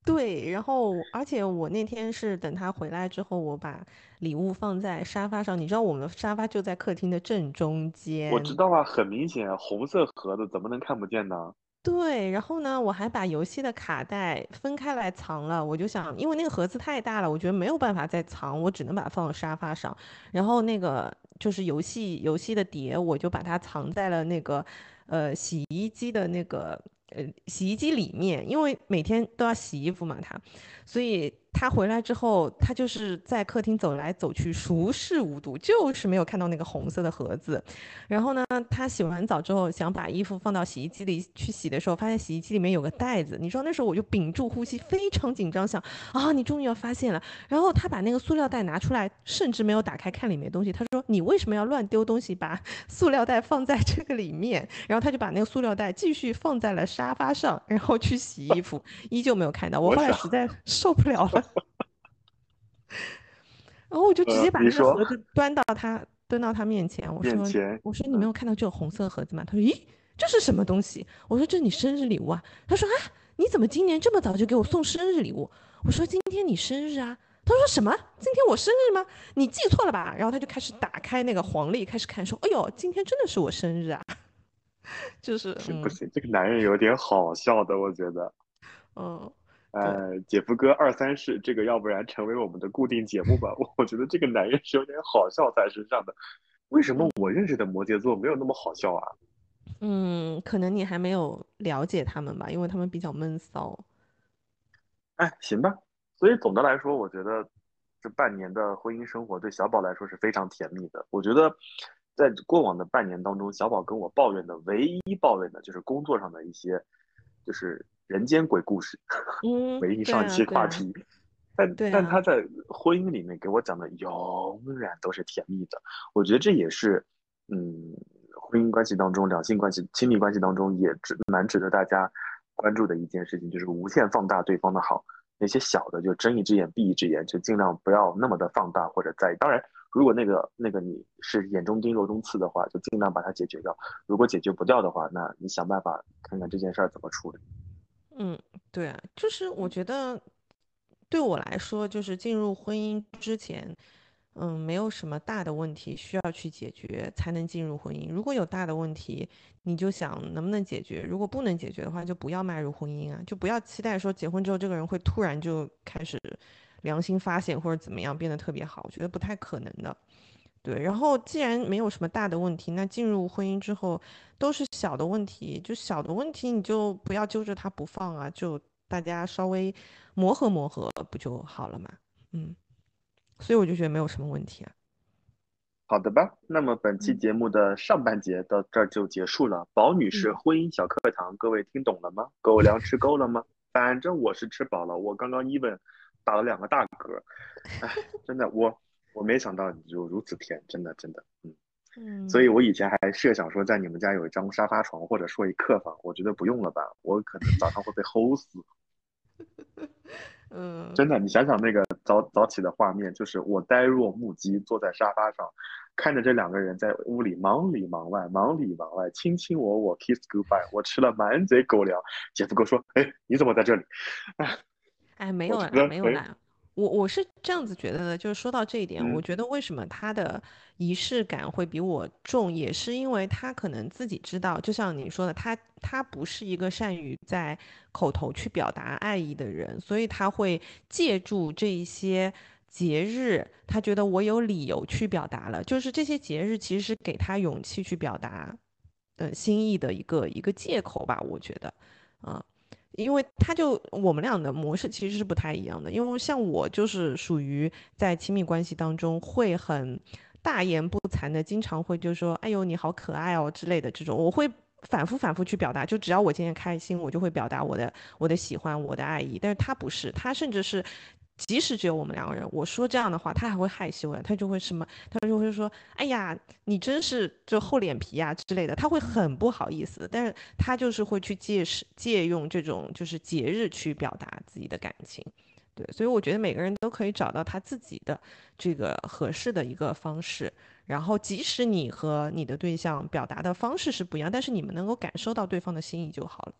对，然后而且我那天是等他回来之后，我把礼物放在沙发上，你知道我们的沙发就在客厅的正中间。
我知道啊，很明显，红色盒子怎么能看不见呢？
对，然后呢，我还把游戏的卡带分开来藏了。我就想，因为那个盒子太大了，我觉得没有办法再藏，我只能把它放到沙发上。然后那个就是游戏游戏的碟，我就把它藏在了那个呃洗衣机的那个呃洗衣机里面，因为每天都要洗衣服嘛，它，所以。他回来之后，他就是在客厅走来走去，熟视无睹，就是没有看到那个红色的盒子。然后呢，他洗完澡之后，想把衣服放到洗衣机里去洗的时候，发现洗衣机里面有个袋子。你知道那时候我就屏住呼吸，非常紧张，想啊，你终于要发现了。然后他把那个塑料袋拿出来，甚至没有打开看里面东西。他说：“你为什么要乱丢东西，把 塑料袋放在这个里面？”然后他就把那个塑料袋继续放在了沙发上，然后去洗衣服，依旧没有看到。我后来实在受不了了。然后我就直接把那个盒子端到他端到他面前，我说：“我说你没有看到这个红色盒子吗？”他说：“咦，这是什么东西？”我说：“这是你生日礼物啊。”他说：“啊，你怎么今年这么早就给我送生日礼物？”我说：“今天你生日啊？”他说：“什么？今天我生日吗？你记错了吧？”然后他就开始打开那个黄历，开始看，说：“哎呦，今天真的是我生日啊！” 就是
不行，这个男人有点好笑的，我觉得。
嗯。
呃，姐夫哥二三世，这个要不然成为我们的固定节目吧？我 我觉得这个男人是有点好笑在身上的。为什么我认识的摩羯座没有那么好笑啊？
嗯，可能你还没有了解他们吧，因为他们比较闷骚。
哎，行吧。所以总的来说，我觉得这半年的婚姻生活对小宝来说是非常甜蜜的。我觉得在过往的半年当中，小宝跟我抱怨的唯一抱怨的就是工作上的一些，就是。人间鬼故事，唯一上期话题，但但他在婚姻里面给我讲的永远都是甜蜜的，我觉得这也是，嗯，婚姻关系当中、两性关系、亲密关系当中也值蛮值得大家关注的一件事情，就是无限放大对方的好，那些小的就睁一只眼闭一只眼，就尽量不要那么的放大或者在意。当然，如果那个那个你是眼中钉肉中刺的话，就尽量把它解决掉。如果解决不掉的话，那你想办法看看这件事儿怎么处理。
嗯，对啊，就是我觉得对我来说，就是进入婚姻之前，嗯，没有什么大的问题需要去解决才能进入婚姻。如果有大的问题，你就想能不能解决；如果不能解决的话，就不要迈入婚姻啊，就不要期待说结婚之后这个人会突然就开始良心发现或者怎么样变得特别好，我觉得不太可能的。对，然后既然没有什么大的问题，那进入婚姻之后都是小的问题，就小的问题你就不要揪着它不放啊，就大家稍微磨合磨合不就好了嘛？嗯，所以我就觉得没有什么问题啊。
好的吧，那么本期节目的上半节到这儿就结束了。宝女士婚姻小课堂，各位听懂了吗？狗粮吃够了吗？反正我是吃饱了，我刚刚一本打了两个大嗝，哎，真的我。我没想到你就如此甜，真的真的，嗯嗯，所以我以前还设想说在你们家有一张沙发床，或者说一客房，我觉得不用了吧，我可能早上会被齁死。
嗯，
真的，你想想那个早早起的画面，就是我呆若木鸡坐在沙发上，看着这两个人在屋里忙里忙外，忙里忙外，卿卿我我，kiss goodbye，我吃了满嘴狗粮。姐夫哥说：“哎，你怎么在这里？”
哎，哎，没有了，没有了。我我是这样子觉得的，就是说到这一点，我觉得为什么他的仪式感会比我重，也是因为他可能自己知道，就像你说的，他他不是一个善于在口头去表达爱意的人，所以他会借助这一些节日，他觉得我有理由去表达了，就是这些节日其实是给他勇气去表达，呃，心意的一个一个借口吧，我觉得，啊。因为他就我们俩的模式其实是不太一样的，因为像我就是属于在亲密关系当中会很大言不惭的，经常会就说“哎呦你好可爱哦”之类的这种，我会反复反复去表达，就只要我今天开心，我就会表达我的我的喜欢我的爱意，但是他不是，他甚至是。即使只有我们两个人，我说这样的话，他还会害羞的，他就会什么，他就会说，哎呀，你真是就厚脸皮呀之类的，他会很不好意思，但是他就是会去借势借用这种就是节日去表达自己的感情，对，所以我觉得每个人都可以找到他自己的这个合适的一个方式，然后即使你和你的对象表达的方式是不一样，但是你们能够感受到对方的心意就好了，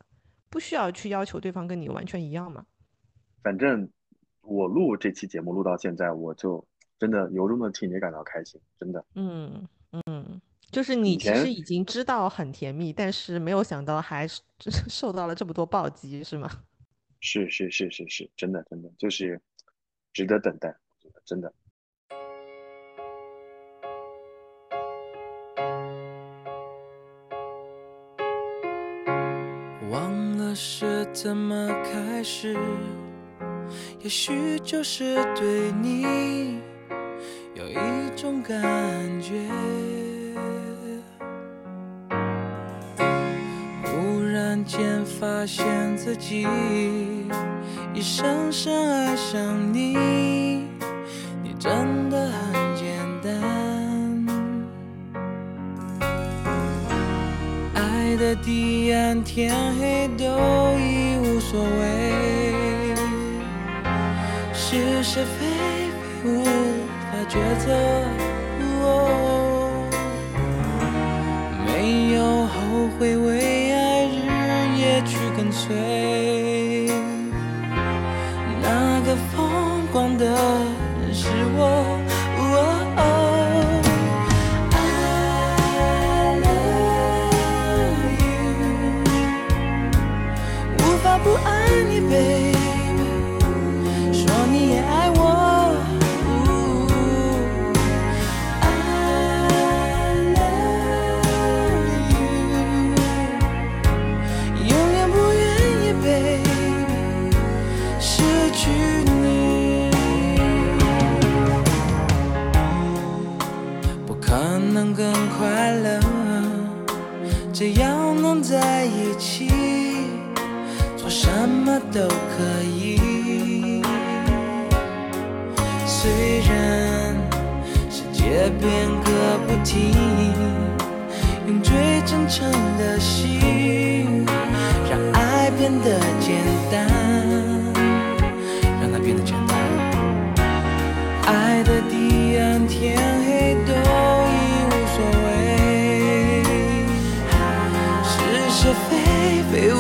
不需要去要求对方跟你完全一样嘛。
反正我录这期节目录到现在，我就真的由衷的替你感到开心，真的。
嗯嗯，就是你其实已经知道很甜蜜，但是没有想到还 受到了这么多暴击，是吗？
是是是是是，真的真的就是值得等待，真的。
忘了是怎么开始，也许就是对你有一种感觉。忽然间发现自己已深深爱上你，你真的很简单。爱的地暗天黑都已无所谓，抉择，没有后悔个不停，用最真诚的心，让爱变得简单，让它变得简单。爱的地暗天黑都已无所谓，是是。非非无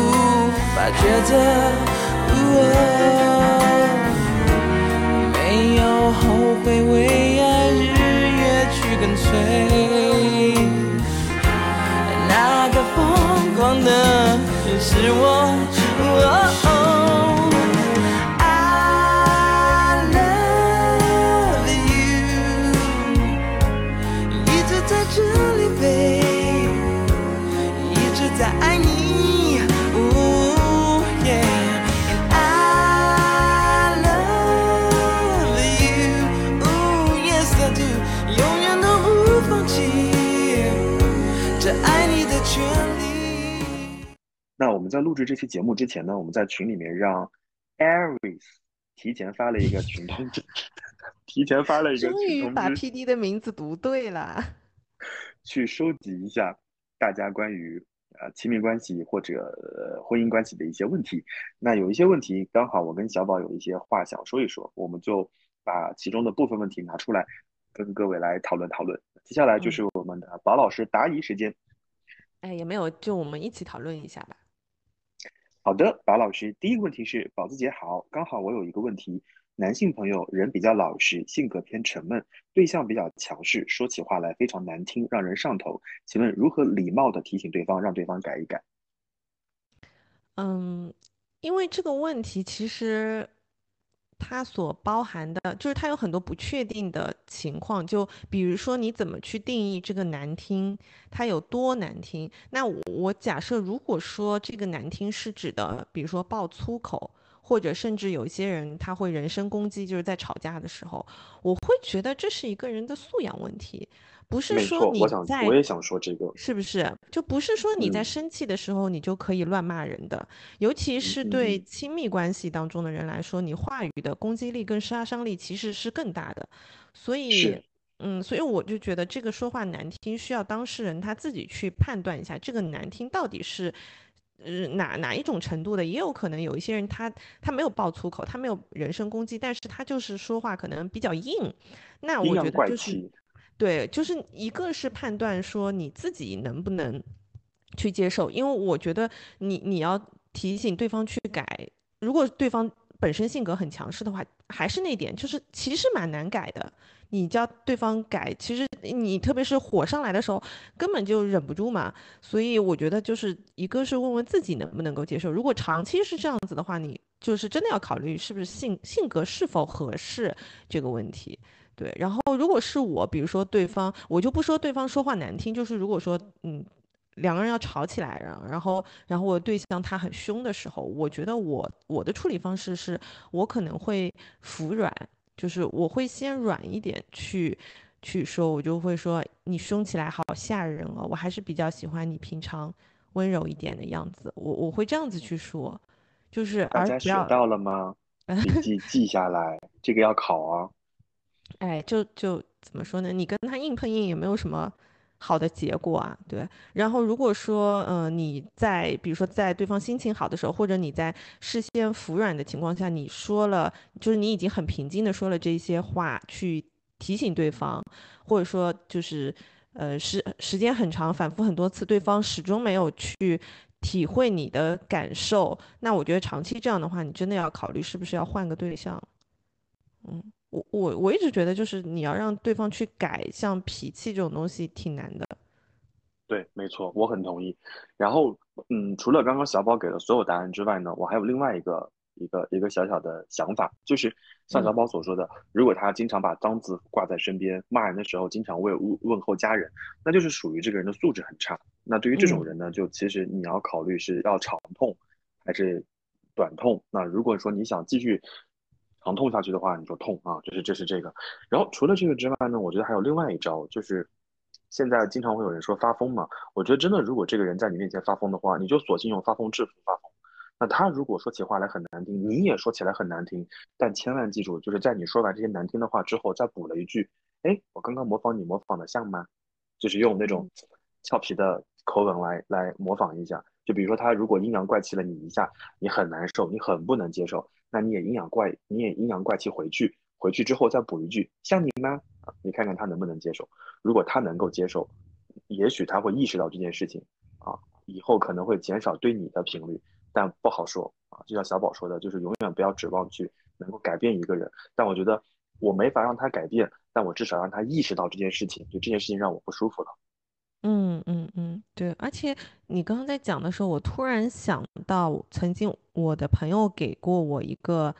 法抉择，没有后悔，为那个疯狂的人是我。
录制这期节目之前呢，我们在群里面让 Aries 提前发了一个群 通知，提前发了一个
终于把 PD 的名字读对了，
去收集一下大家关于呃亲密关系或者呃婚姻关系的一些问题。那有一些问题刚好我跟小宝有一些话想说一说，我们就把其中的部分问题拿出来跟各位来讨论讨论。接下来就是我们的宝老师答疑时间。
哎，也没有，就我们一起讨论一下吧。
好的，宝老师，第一个问题是，宝子姐好，刚好我有一个问题，男性朋友人比较老实，性格偏沉闷，对象比较强势，说起话来非常难听，让人上头，请问如何礼貌的提醒对方，让对方改一改？
嗯，因为这个问题其实。它所包含的，就是它有很多不确定的情况，就比如说你怎么去定义这个难听，它有多难听？那我假设，如果说这个难听是指的，比如说爆粗口，或者甚至有些人他会人身攻击，就是在吵架的时候，我会觉得这是一个人的素养问题。不是说你在，
我也想说这个，
是不是？就不是说你在生气的时候你就可以乱骂人的，尤其是对亲密关系当中的人来说，你话语的攻击力跟杀伤力其实是更大的。所以，嗯，所以我就觉得这个说话难听，需要当事人他自己去判断一下，这个难听到底是，呃，哪哪一种程度的？也有可能有一些人他他没有爆粗口，他没有人身攻击，但是他就是说话可能比较硬，那我觉得就是。对，就是一个是判断说你自己能不能去接受，因为我觉得你你要提醒对方去改，如果对方本身性格很强势的话，还是那点，就是其实蛮难改的。你叫对方改，其实你特别是火上来的时候，根本就忍不住嘛。所以我觉得就是一个是问问自己能不能够接受，如果长期是这样子的话，你就是真的要考虑是不是性性格是否合适这个问题。对，然后如果是我，比如说对方，我就不说对方说话难听，就是如果说嗯两个人要吵起来，了然后然后我对象他很凶的时候，我觉得我我的处理方式是我可能会服软，就是我会先软一点去去说，我就会说你凶起来好吓人哦，我还是比较喜欢你平常温柔一点的样子，我我会这样子去说，就是
大家学到了吗？笔记记下来，这个要考啊。
哎，就就怎么说呢？你跟他硬碰硬也没有什么好的结果啊，对。然后如果说，嗯，你在比如说在对方心情好的时候，或者你在事先服软的情况下，你说了，就是你已经很平静的说了这些话去提醒对方，或者说就是呃时时间很长，反复很多次，对方始终没有去体会你的感受，那我觉得长期这样的话，你真的要考虑是不是要换个对象，嗯。我我我一直觉得，就是你要让对方去改，像脾气这种东西挺难的。
对，没错，我很同意。然后，嗯，除了刚刚小宝给的所有答案之外呢，我还有另外一个一个一个小小的想法，就是像小宝所说的，如果他经常把脏字挂在身边，骂人的时候经常为问问候家人，那就是属于这个人的素质很差。那对于这种人呢，就其实你要考虑是要长痛还是短痛。那如果说你想继续。疼痛下去的话，你就痛啊，就是这是这个。然后除了这个之外呢，我觉得还有另外一招，就是现在经常会有人说发疯嘛。我觉得真的，如果这个人在你面前发疯的话，你就索性用发疯制服发疯。那他如果说起话来很难听，你也说起来很难听，但千万记住，就是在你说完这些难听的话之后，再补了一句：“哎，我刚刚模仿你模仿的像吗？”就是用那种俏皮的口吻来来模仿一下。就比如说他如果阴阳怪气了你一下，你很难受，你很不能接受。那你也阴阳怪，你也阴阳怪气回去，回去之后再补一句像你吗？啊，你看看他能不能接受。如果他能够接受，也许他会意识到这件事情啊，以后可能会减少对你的频率，但不好说啊。就像小宝说的，就是永远不要指望去能够改变一个人。但我觉得我没法让他改变，但我至少让他意识到这件事情，就这件事情让我不舒服了。
嗯嗯嗯，对，而且你刚刚在讲的时候，我突然想到，曾经我的朋友给过我一个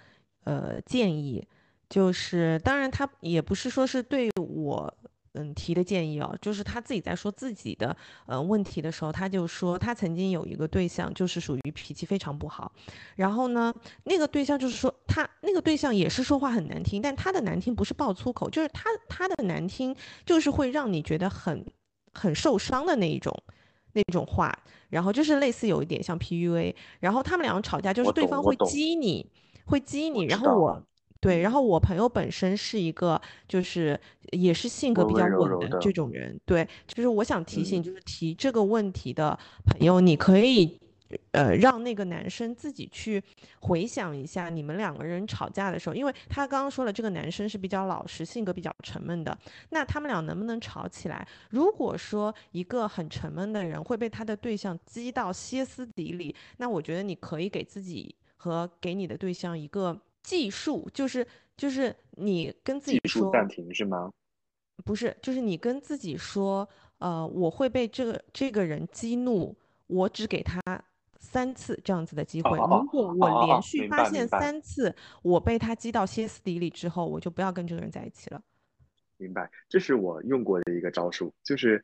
呃建议，就是当然他也不是说是对我嗯提的建议哦，就是他自己在说自己的呃问题的时候，他就说他曾经有一个对象，就是属于脾气非常不好，然后呢，那个对象就是说他那个对象也是说话很难听，但他的难听不是爆粗口，就是他他的难听就是会让你觉得很。很受伤的那一种，那种话，然后就是类似有一点像 PUA，然后他们两个吵架就是对方会激你，会激你，然后我。对，然后我朋友本身是一个就是也是性格比较稳的这种人，对，就是我想提醒就是提这个问题的朋友，你可以。呃，让那个男生自己去回想一下你们两个人吵架的时候，因为他刚刚说了，这个男生是比较老实，性格比较沉闷的。那他们俩能不能吵起来？如果说一个很沉闷的人会被他的对象激到歇斯底里，那我觉得你可以给自己和给你的对象一个计数，就是就是你跟自己说
暂停是吗？
不是，就是你跟自己说，呃，我会被这个这个人激怒，我只给他。三次这样子的机会，如果我连续发现三次我被他击到歇斯底里之后，我就不要跟这个人在一起了。
明白，这是我用过的一个招数，就是，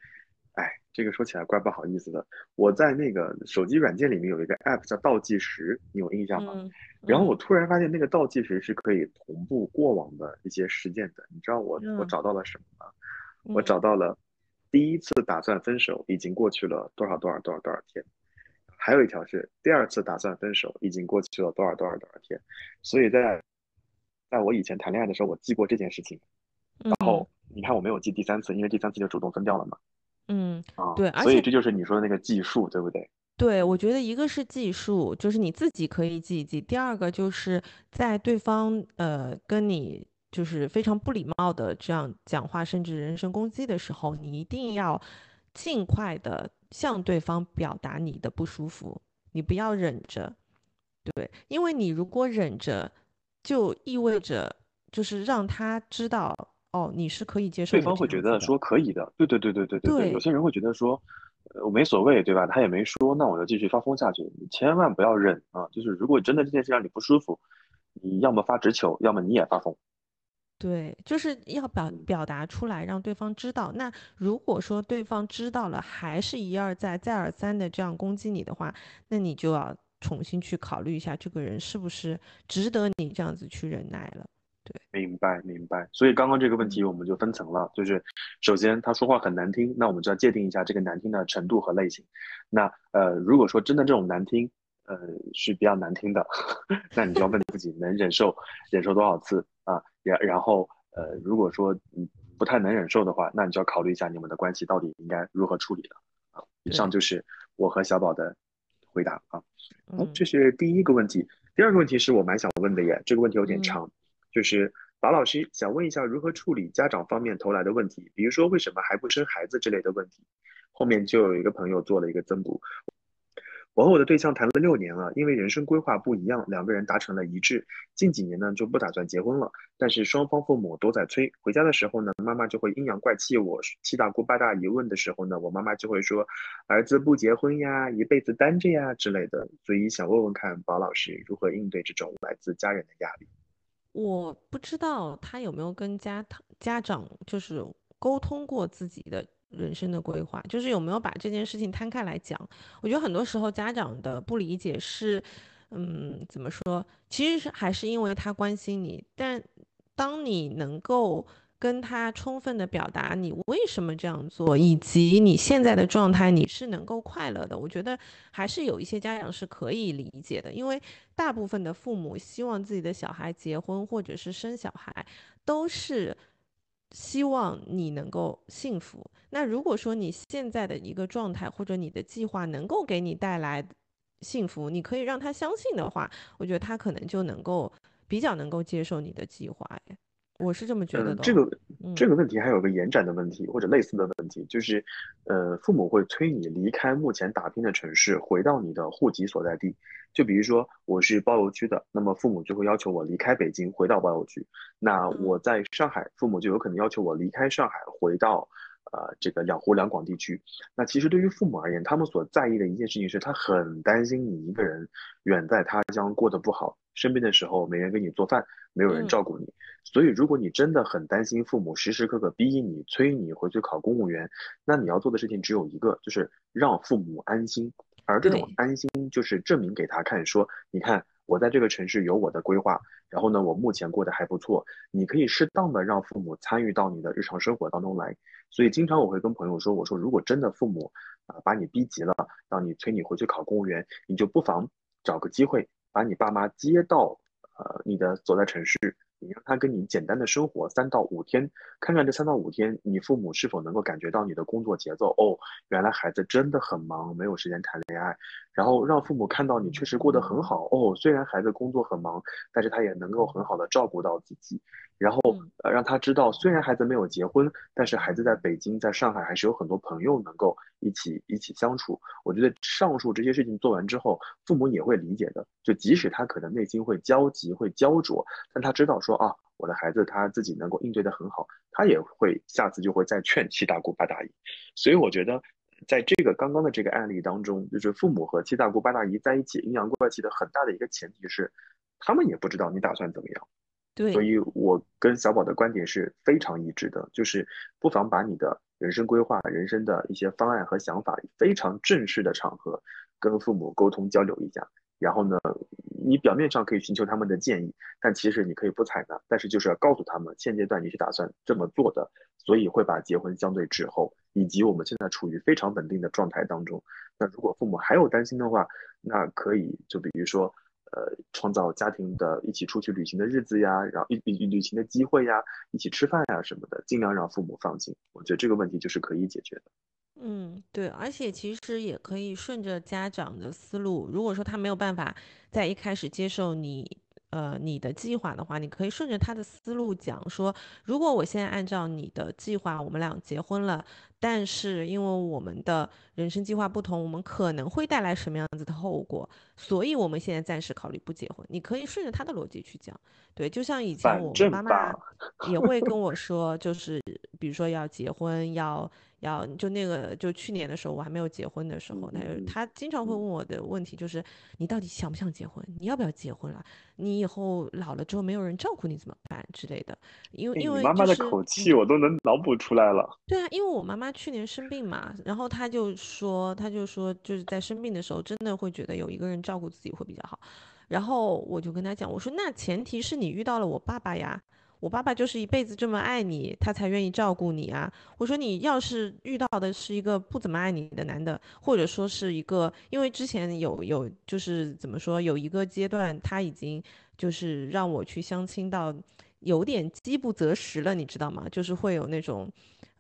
哎，这个说起来怪不好意思的。我在那个手机软件里面有一个 app 叫倒计时，你有印象吗？然后我突然发现那个倒计时是可以同步过往的一些事件的。你知道我我找到了什么吗？我找到了第一次打算分手已经过去了多少多少多少多少天。还有一条是第二次打算分手，已经过去了多少多少多少天，所以在在我以前谈恋爱的时候，我记过这件事情，然后你看我没有记第三次，因为第三次就主动分掉了嘛。
嗯，
啊，
对，
所以这就是你说的那个计数，对不对？
对，我觉得一个是计数，就是你自己可以记一记；第二个就是在对方呃跟你就是非常不礼貌的这样讲话，甚至人身攻击的时候，你一定要尽快的向对方表达你的不舒服，你不要忍着，对，因为你如果忍着，就意味着就是让他知道，哦，你是可以接受，
对方会觉得说可以的，对对对对对对对，有些人会觉得说，我没所谓，对吧？他也没说，那我就继续发疯下去，你千万不要忍啊！就是如果真的这件事让你不舒服，你要么发直球，要么你也发疯。
对，就是要表表达出来，让对方知道。那如果说对方知道了，还是一而再、再而三的这样攻击你的话，那你就要重新去考虑一下，这个人是不是值得你这样子去忍耐了。对，
明白明白。所以刚刚这个问题我们就分层了，就是首先他说话很难听，那我们就要界定一下这个难听的程度和类型。那呃，如果说真的这种难听，呃是比较难听的，那你就要问自己能忍受忍受多少次啊？然然后呃，如果说你不太能忍受的话，那你就要考虑一下你们的关系到底应该如何处理了啊。以上就是我和小宝的回答啊。好，这是第一个问题。第二个问题是我蛮想问的耶，这个问题有点长，就是马老师想问一下如何处理家长方面投来的问题，比如说为什么还不生孩子之类的问题。后面就有一个朋友做了一个增补。我和我的对象谈了六年了，因为人生规划不一样，两个人达成了一致。近几年呢就不打算结婚了，但是双方父母都在催。回家的时候呢，妈妈就会阴阳怪气我，七大姑八大姨问的时候呢，我妈妈就会说：“儿子不结婚呀，一辈子单着呀之类的。”所以想问问看，宝老师如何应对这种来自家人的压力？
我不知道他有没有跟家家长就是沟通过自己的。人生的规划，就是有没有把这件事情摊开来讲？我觉得很多时候家长的不理解是，嗯，怎么说？其实是还是因为他关心你，但当你能够跟他充分的表达你为什么这样做，以及你现在的状态，你是能够快乐的，我觉得还是有一些家长是可以理解的，因为大部分的父母希望自己的小孩结婚或者是生小孩，都是。希望你能够幸福。那如果说你现在的一个状态或者你的计划能够给你带来幸福，你可以让他相信的话，我觉得他可能就能够比较能够接受你的计划。我是这么觉得的。
这个这个问题还有个延展的问题，或者类似的问题，就是，呃，父母会催你离开目前打拼的城市，回到你的户籍所在地。就比如说我是包邮区的，那么父母就会要求我离开北京，回到包邮区。那我在上海，父母就有可能要求我离开上海，回到呃这个两湖两广地区。那其实对于父母而言，他们所在意的一件事情是他很担心你一个人远在他乡过得不好，生病的时候没人给你做饭。没有人照顾你，所以如果你真的很担心父母时时刻刻逼你、催你回去考公务员，那你要做的事情只有一个，就是让父母安心。而这种安心，就是证明给他看，说你看我在这个城市有我的规划，然后呢，我目前过得还不错。你可以适当的让父母参与到你的日常生活当中来。所以经常我会跟朋友说，我说如果真的父母啊把你逼急了，让你催你回去考公务员，你就不妨找个机会把你爸妈接到。呃，你的所在城市，你让他跟你简单的生活三到五天，看看这三到五天，你父母是否能够感觉到你的工作节奏？哦，原来孩子真的很忙，没有时间谈恋爱。然后让父母看到你确实过得很好。哦，虽然孩子工作很忙，但是他也能够很好的照顾到自己。然后呃，让他知道，虽然孩子没有结婚，但是孩子在北京、在上海还是有很多朋友能够一起一起相处。我觉得上述这些事情做完之后，父母也会理解的。就即使他可能内心会焦急、会焦灼，但他知道说啊，我的孩子他自己能够应对的很好，他也会下次就会再劝七大姑八大姨。所以我觉得，在这个刚刚的这个案例当中，就是父母和七大姑八大姨在一起阴阳怪气的很大的一个前提是，他们也不知道你打算怎么样。对所以，我跟小宝的观点是非常一致的，就是不妨把你的人生规划、人生的一些方案和想法，非常正式的场合跟父母沟通交流一下。然后呢，你表面上可以寻求他们的建议，但其实你可以不采纳。但是就是要告诉他们，现阶段你是打算这么做的，所以会把结婚相对滞后，以及我们现在处于非常稳定的状态当中。那如果父母还有担心的话，那可以就比如说。呃，创造家庭的一起出去旅行的日子呀，然后一旅旅行的机会呀，一起吃饭呀什么的，尽量让父母放心。我觉得这个问题就是可以解决的。
嗯，对，而且其实也可以顺着家长的思路，如果说他没有办法在一开始接受你呃你的计划的话，你可以顺着他的思路讲说，如果我现在按照你的计划，我们俩结婚了，但是因为我们的人生计划不同，我们可能会带来什么样子的后果，所以我们现在暂时考虑不结婚。你可以顺着他的逻辑去讲，对，就像以前我妈妈也会跟我说，就是比如说要结婚要。要就那个就去年的时候，我还没有结婚的时候，他他经常会问我的问题就是，你到底想不想结婚？你要不要结婚了？你以后老了之后没有人照顾你怎么办之类的？因为因为
妈妈的口气我都能脑补出来了。
对啊，因为我妈妈去年生病嘛，然后她就说，他就说就是在生病的时候，真的会觉得有一个人照顾自己会比较好。然后我就跟他讲，我说那前提是你遇到了我爸爸呀。我爸爸就是一辈子这么爱你，他才愿意照顾你啊！我说你要是遇到的是一个不怎么爱你的男的，或者说是一个，因为之前有有就是怎么说，有一个阶段他已经就是让我去相亲到有点饥不择食了，你知道吗？就是会有那种。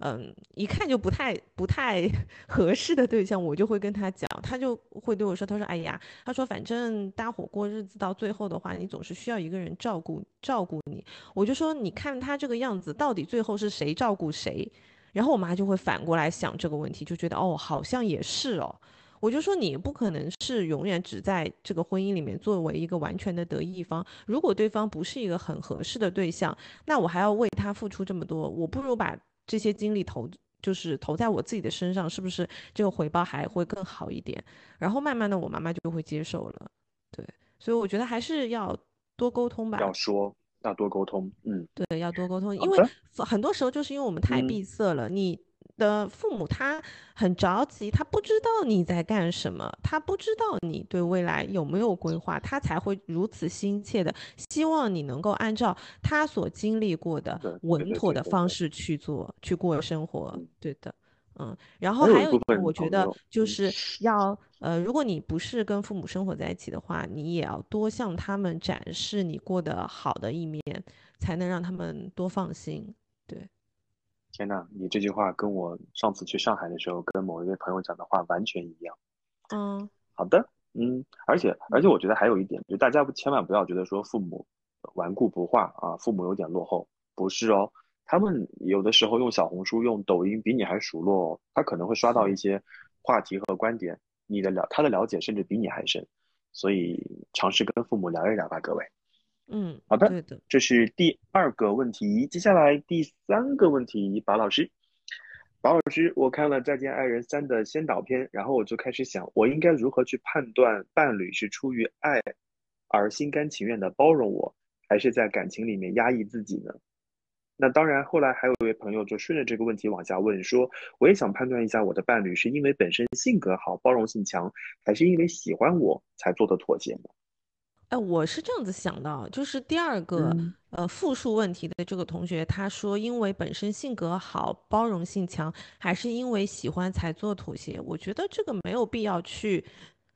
嗯，一看就不太不太 合适的对象，我就会跟他讲，他就会对我说：“他说，哎呀，他说反正搭伙过日子到最后的话，你总是需要一个人照顾照顾你。”我就说：“你看他这个样子，到底最后是谁照顾谁？”然后我妈就会反过来想这个问题，就觉得哦，好像也是哦。我就说你不可能是永远只在这个婚姻里面作为一个完全的得益方，如果对方不是一个很合适的对象，那我还要为他付出这么多，我不如把。这些精力投就是投在我自己的身上，是不是这个回报还会更好一点？然后慢慢的，我妈妈就会接受了。对，所以我觉得还是要多沟通吧。
要说，要多沟通。嗯，
对，要多沟通，因为很多时候就是因为我们太闭塞了，你。的父母他很着急，他不知道你在干什么，他不知道你对未来有没有规划，他才会如此心切的希望你能够按照他所经历过的稳妥的方式去做，去过生活。对的，嗯。然后还有一个，我觉得就是要呃，如果你不是跟父母生活在一起的话，你也要多向他们展示你过得好的一面，才能让他们多放心。对。
天呐，你这句话跟我上次去上海的时候跟某一位朋友讲的话完全一样。
嗯，
好的，嗯，而且而且我觉得还有一点，就大家千万不要觉得说父母顽固不化啊，父母有点落后，不是哦，他们有的时候用小红书、用抖音比你还熟络，哦，他可能会刷到一些话题和观点，你的了他的了解甚至比你还深，所以尝试跟父母聊一聊吧，各位。
嗯，
好的，
对的，
这是第二个问题。接下来第三个问题，宝老师，宝老师，我看了《再见爱人三》的先导片，然后我就开始想，我应该如何去判断伴侣是出于爱而心甘情愿的包容我，还是在感情里面压抑自己呢？那当然，后来还有一位朋友就顺着这个问题往下问说，我也想判断一下我的伴侣是因为本身性格好、包容性强，还是因为喜欢我才做的妥协呢？
哎，我是这样子想的，就是第二个呃复述问题的这个同学，他说因为本身性格好、包容性强，还是因为喜欢才做妥协？我觉得这个没有必要去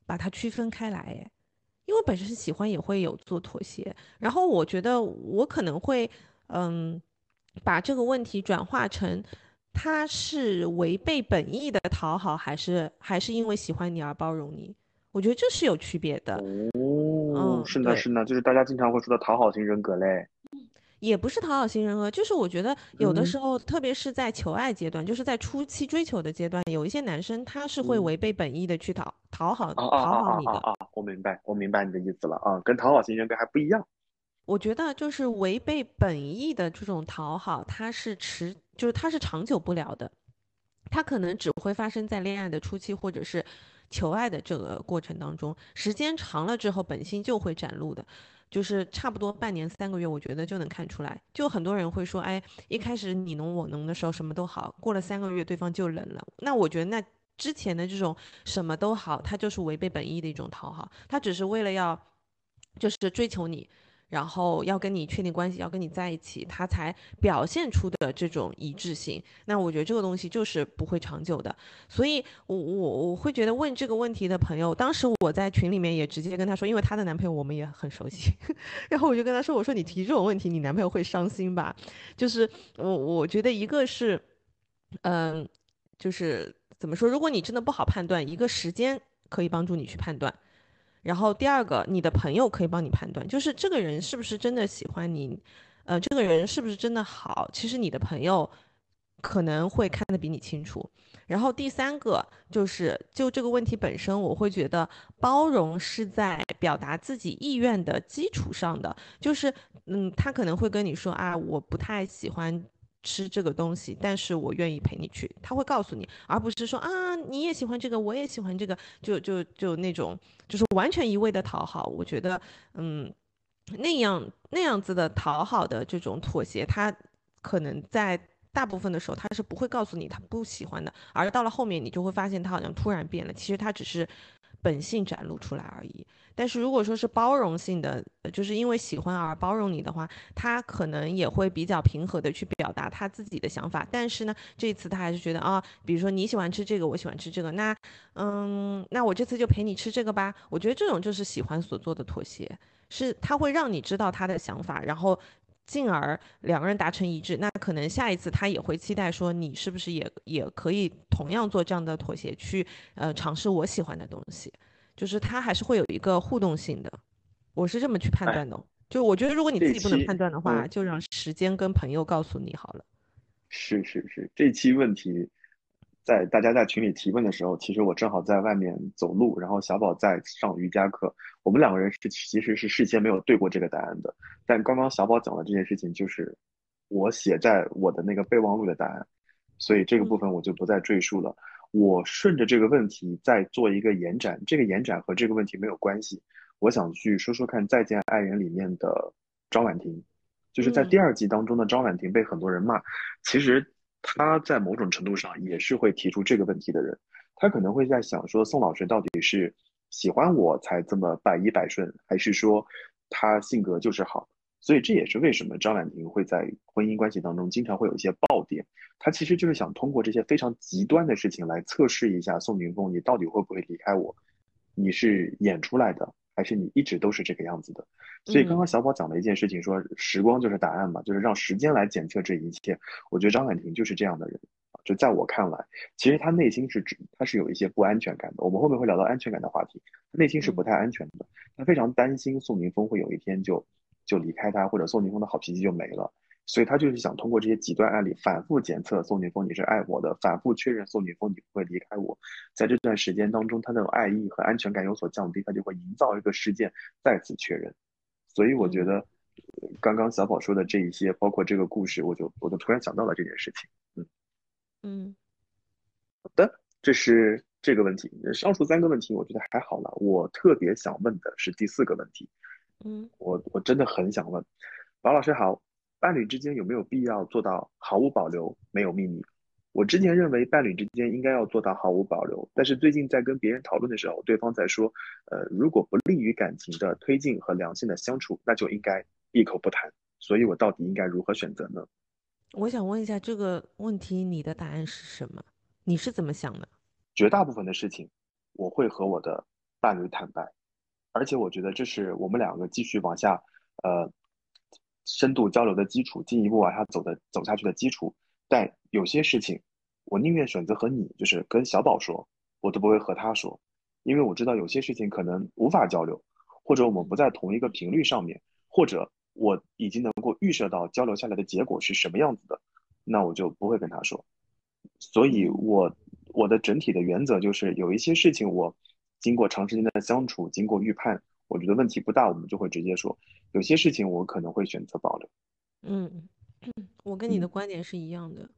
把它区分开来，哎，因为本身喜欢也会有做妥协。然后我觉得我可能会嗯把这个问题转化成他是违背本意的讨好，还是还是因为喜欢你而包容你？我觉得这是有区别的。
哦，是的，是的，就是大家经常会说的讨好型人格嘞，
也不是讨好型人格，就是我觉得有的时候，特别是在求爱阶段，就是在初期追求的阶段，有一些男生他是会违背本意的去讨讨好讨好你的。
啊，我明白，我明白你的意思了啊，跟讨好型人格还不一样。
我觉得就是违背本意的这种讨好，它是持，就是它是长久不了的，它可能只会发生在恋爱的初期，或者是。求爱的这个过程当中，时间长了之后，本性就会展露的，就是差不多半年三个月，我觉得就能看出来。就很多人会说，哎，一开始你侬我侬的时候什么都好，过了三个月对方就冷了。那我觉得那之前的这种什么都好，他就是违背本意的一种讨好，他只是为了要，就是追求你。然后要跟你确定关系，要跟你在一起，他才表现出的这种一致性。那我觉得这个东西就是不会长久的。所以，我我我会觉得问这个问题的朋友，当时我在群里面也直接跟他说，因为他的男朋友我们也很熟悉，然后我就跟他说，我说你提这种问题，你男朋友会伤心吧？就是我我觉得一个是，嗯，就是怎么说，如果你真的不好判断，一个时间可以帮助你去判断。然后第二个，你的朋友可以帮你判断，就是这个人是不是真的喜欢你，呃，这个人是不是真的好，其实你的朋友可能会看得比你清楚。然后第三个就是，就这个问题本身，我会觉得包容是在表达自己意愿的基础上的，就是，嗯，他可能会跟你说啊，我不太喜欢。吃这个东西，但是我愿意陪你去，他会告诉你，而不是说啊，你也喜欢这个，我也喜欢这个，就就就那种，就是完全一味的讨好。我觉得，嗯，那样那样子的讨好的这种妥协，他可能在大部分的时候他是不会告诉你他不喜欢的，而到了后面你就会发现他好像突然变了，其实他只是本性展露出来而已。但是如果说是包容性的，就是因为喜欢而包容你的话，他可能也会比较平和的去表达他自己的想法。但是呢，这一次他还是觉得啊，比如说你喜欢吃这个，我喜欢吃这个，那嗯，那我这次就陪你吃这个吧。我觉得这种就是喜欢所做的妥协，是他会让你知道他的想法，然后进而两个人达成一致。那可能下一次他也会期待说，你是不是也也可以同样做这样的妥协，去呃尝试我喜欢的东西。就是他还是会有一个互动性的，我是这么去判断的。就我觉得，如果你自己不能判断的话，就让时间跟朋友告诉你好了。
是是是，这期问题在大家在群里提问的时候，其实我正好在外面走路，然后小宝在上瑜伽课，我们两个人是其实是事先没有对过这个答案的。但刚刚小宝讲的这件事情，就是我写在我的那个备忘录的答案，所以这个部分我就不再赘述了。我顺着这个问题再做一个延展，这个延展和这个问题没有关系。我想去说说看《再见爱人》里面的张婉婷，就是在第二季当中的张婉婷被很多人骂，其实他在某种程度上也是会提出这个问题的人。他可能会在想说，宋老师到底是喜欢我才这么百依百顺，还是说他性格就是好？所以这也是为什么张婉婷会在婚姻关系当中经常会有一些爆点，他其实就是想通过这些非常极端的事情来测试一下宋宁峰，你到底会不会离开我？你是演出来的，还是你一直都是这个样子的？所以刚刚小宝讲的一件事情，说时光就是答案嘛，就是让时间来检测这一切。我觉得张婉婷就是这样的人就在我看来，其实她内心是指她是有一些不安全感的。我们后面会聊到安全感的话题，内心是不太安全的，她非常担心宋宁峰会有一天就。就离开他，或者宋宁峰的好脾气就没了，所以他就是想通过这些极端案例反复检测宋宁峰你是爱我的，反复确认宋宁峰你不会离开我，在这段时间当中，他那种爱意和安全感有所降低，他就会营造一个事件再次确认。所以我觉得刚刚小宝说的这一些，包括这个故事，我就我就突然想到了这件事情。
嗯嗯，
好的，这是这个问题。上述三个问题我觉得还好了，我特别想问的是第四个问题。
嗯，
我我真的很想问，王老师好，伴侣之间有没有必要做到毫无保留，没有秘密？我之前认为伴侣之间应该要做到毫无保留，但是最近在跟别人讨论的时候，对方在说，呃，如果不利于感情的推进和良性的相处，那就应该闭口不谈。所以我到底应该如何选择呢？
我想问一下这个问题，你的答案是什么？你是怎么想的？
绝大部分的事情，我会和我的伴侣坦白。而且我觉得这是我们两个继续往下，呃，深度交流的基础，进一步往下走的走下去的基础。但有些事情，我宁愿选择和你，就是跟小宝说，我都不会和他说，因为我知道有些事情可能无法交流，或者我们不在同一个频率上面，或者我已经能够预设到交流下来的结果是什么样子的，那我就不会跟他说。所以，我我的整体的原则就是有一些事情我。经过长时间的相处，经过预判，我觉得问题不大，我们就会直接说。有些事情我可能会选择保留。
嗯，我跟你的观点是一样的。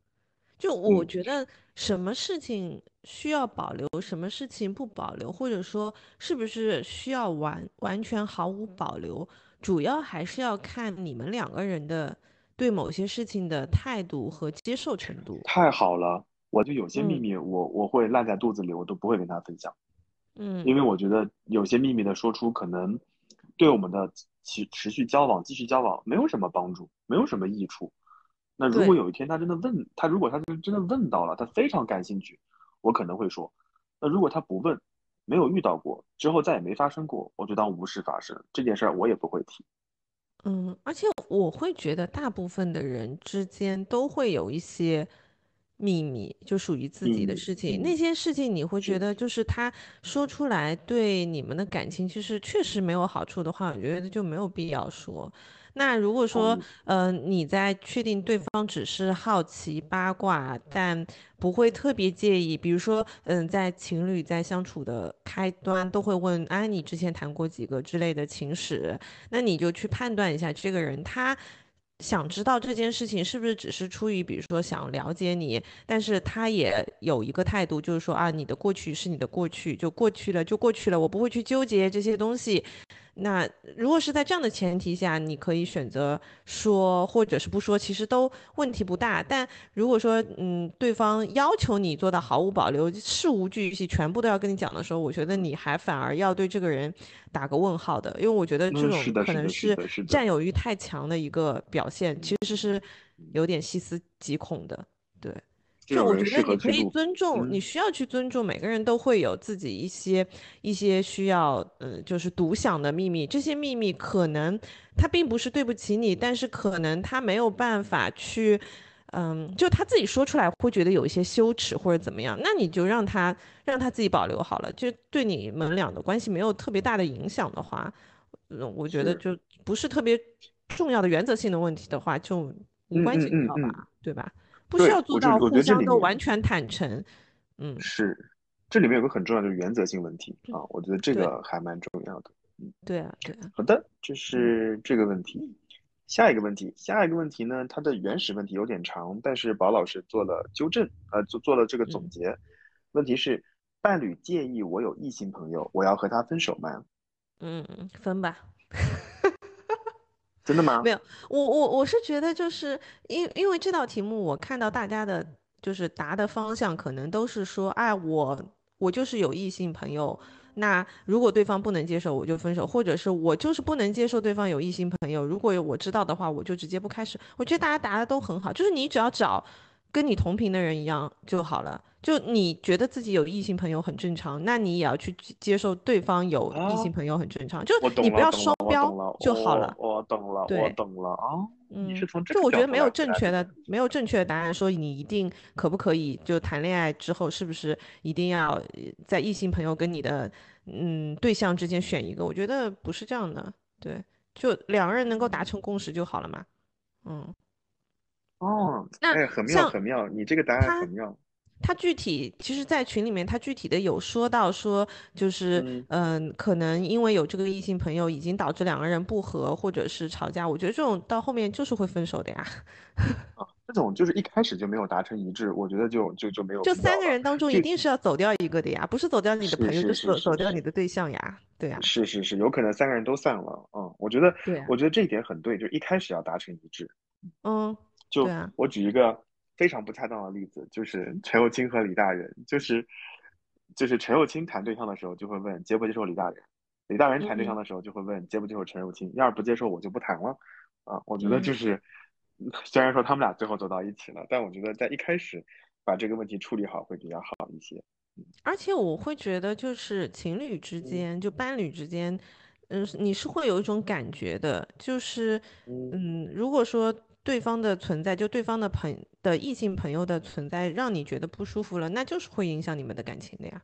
就我觉得什么事情需要保留，什么事情不保留，或者说是不是需要完完全毫无保留，主要还是要看你们两个人的对某些事情的态度和接受程度。
太好了，我就有些秘密，我我会烂在肚子里，我都不会跟他分享。
嗯，
因为我觉得有些秘密的说出，可能对我们的持持续交往、继续交往没有什么帮助，没有什么益处。那如果有一天他真的问他，如果他真真的问到了，他非常感兴趣，我可能会说。那如果他不问，没有遇到过，之后再也没发生过，我就当无事发生。这件事儿我也不会提。
嗯，而且我会觉得大部分的人之间都会有一些秘密，就属于自己的事情。那些事情你会觉得，就是他说出来对你们的感情其实确实没有好处的话，我觉得就没有必要说。那如果说，嗯，你在确定对方只是好奇八卦，但不会特别介意，比如说，嗯，在情侣在相处的开端都会问，哎，你之前谈过几个之类的情史，那你就去判断一下这个人他。想知道这件事情是不是只是出于，比如说想了解你，但是他也有一个态度，就是说啊，你的过去是你的过去，就过去了就过去了，我不会去纠结这些东西。那如果是在这样的前提下，你可以选择说，或者是不说，其实都问题不大。但如果说，嗯，对方要求你做到毫无保留、事无巨细，全部都要跟你讲的时候，我觉得你还反而要对这个人打个问号的，因为我觉得这种可能是占有欲太强的一个表现，其实是有点细思极恐的，对。就我觉得你可以尊重，你需要去尊重每个人都会有自己一些一些需要，嗯，就是独享的秘密。这些秘密可能他并不是对不起你，但是可能他没有办法去，嗯，就他自己说出来会觉得有一些羞耻或者怎么样。那你就让他让他自己保留好了，就对你们俩的关系没有特别大的影响的话，嗯，我觉得就不是特别重要的原则性的问题的话，就没关系，好吧，对吧？不需要做到互相都完全坦诚，嗯，
是，这里面有个很重要的原则性问题啊，我觉得这个还蛮重要的，
嗯，对啊，对啊，
好的，这是这个问题，下一个问题，下一个问题呢，它的原始问题有点长，但是宝老师做了纠正，呃，做做了这个总结，问题是，伴侣介意我有异性朋友，我要和他分手吗？
嗯，分吧。
真的吗？
没有，我我我是觉得，就是因因为这道题目，我看到大家的，就是答的方向，可能都是说，哎，我我就是有异性朋友，那如果对方不能接受，我就分手，或者是我就是不能接受对方有异性朋友，如果我知道的话，我就直接不开始。我觉得大家答的都很好，就是你只要找跟你同频的人一样就好了。就你觉得自己有异性朋友很正常，那你也要去接受对方有异性朋友很正常。就你不要双标就好了。
我懂了，我懂了啊。
嗯，就我觉得没有正确的，没有正确的答案说你一定可不可以就谈恋爱之后是不是一定要在异性朋友跟你的嗯对象之间选一个？我觉得不是这样的。对，就两个人能够达成共识就好了嘛。嗯。
哦，哎，很妙，很妙，你这个答案很妙。
他具体其实，在群里面，他具体的有说到说，就是嗯，可能因为有这个异性朋友，已经导致两个人不和，或者是吵架。我觉得这种到后面就是会分手的呀。
啊，这种就是一开始就没有达成一致，我觉得就就就没有。
就三个人当中，一定是要走掉一个的呀，不是走掉你的朋友，就是走走掉你的对象呀，对呀。
是是是，有可能三个人都散了。嗯，我觉得，
对，
我觉得这一点很对，就一开始要达成一致。
嗯，
就我举一个。非常不恰当的例子就是陈幼清和李大人，就是就是陈幼清谈对象的时候就会问接不接受李大人，李大人谈对象的时候就会问接不接受陈幼清，要是不接受我就不谈了啊。我觉得就是虽然说他们俩最后走到一起了，但我觉得在一开始把这个问题处理好会比较好一些。
而且我会觉得就是情侣之间就伴侣之间，嗯，你是会有一种感觉的，就是嗯，如果说。对方的存在，就对方的朋的异性朋友的存在，让你觉得不舒服了，那就是会影响你们的感情的呀。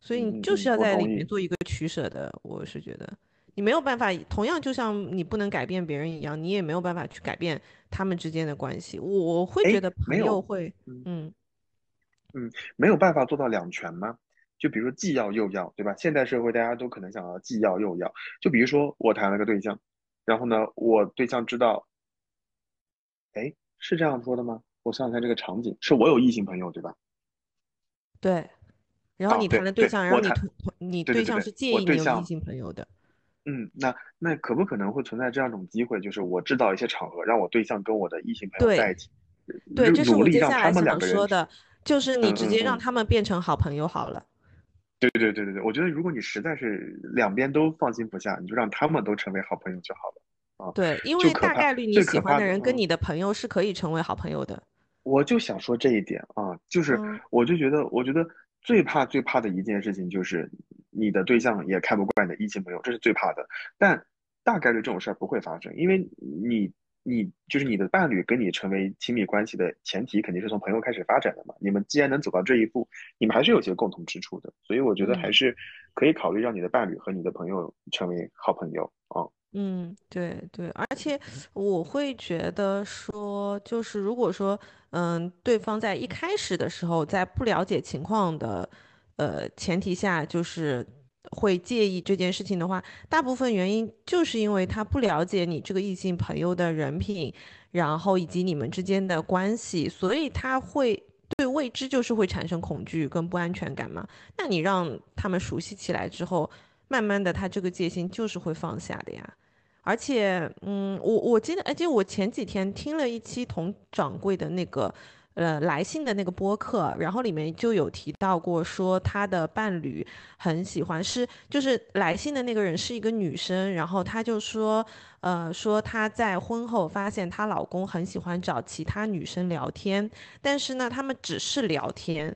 所以你就是要在里面做一个取舍的。我是觉得你没有办法，同样就像你不能改变别人一样，你也没有办法去改变他们之间的关系。我会觉得朋友会，嗯
嗯，没有办法做到两全吗？就比如说既要又要，对吧？现代社会大家都可能想要既要又要。就比如说我谈了个对象，然后呢，我对象知道。哎，是这样说的吗？我想想看，这个场景是我有异性朋友，对吧？
对。然后你谈的对象，然后你同你
对
象是介意你有异性朋友的。
嗯，那那可不可能会存在这样一种机会，就是我制造一些场合，让我对象跟我的异性朋友在一起？
对，这是我接下来想说的，就是你直接让他们变成好朋友好了。
对对对对对，我觉得如果你实在是两边都放心不下，你就让他们都成为好朋友就好了。
对，因为大概率你喜欢的人跟你的朋友是可以成为好朋友的。
我就想说这一点啊，就是我就觉得，我觉得最怕最怕的一件事情就是你的对象也看不惯你的异性朋友，这是最怕的。但大概率这种事儿不会发生，因为你你就是你的伴侣跟你成为亲密关系的前提，肯定是从朋友开始发展的嘛。你们既然能走到这一步，你们还是有些共同之处的，所以我觉得还是可以考虑让你的伴侣和你的朋友成为好朋友啊。
嗯，对对，而且我会觉得说，就是如果说，嗯，对方在一开始的时候，在不了解情况的，呃前提下，就是会介意这件事情的话，大部分原因就是因为他不了解你这个异性朋友的人品，然后以及你们之间的关系，所以他会对未知就是会产生恐惧跟不安全感嘛。那你让他们熟悉起来之后，慢慢的他这个戒心就是会放下的呀。而且，嗯，我我记得，而且我前几天听了一期佟掌柜的那个，呃，来信的那个播客，然后里面就有提到过，说他的伴侣很喜欢，是就是来信的那个人是一个女生，然后她就说，呃，说她在婚后发现她老公很喜欢找其他女生聊天，但是呢，他们只是聊天。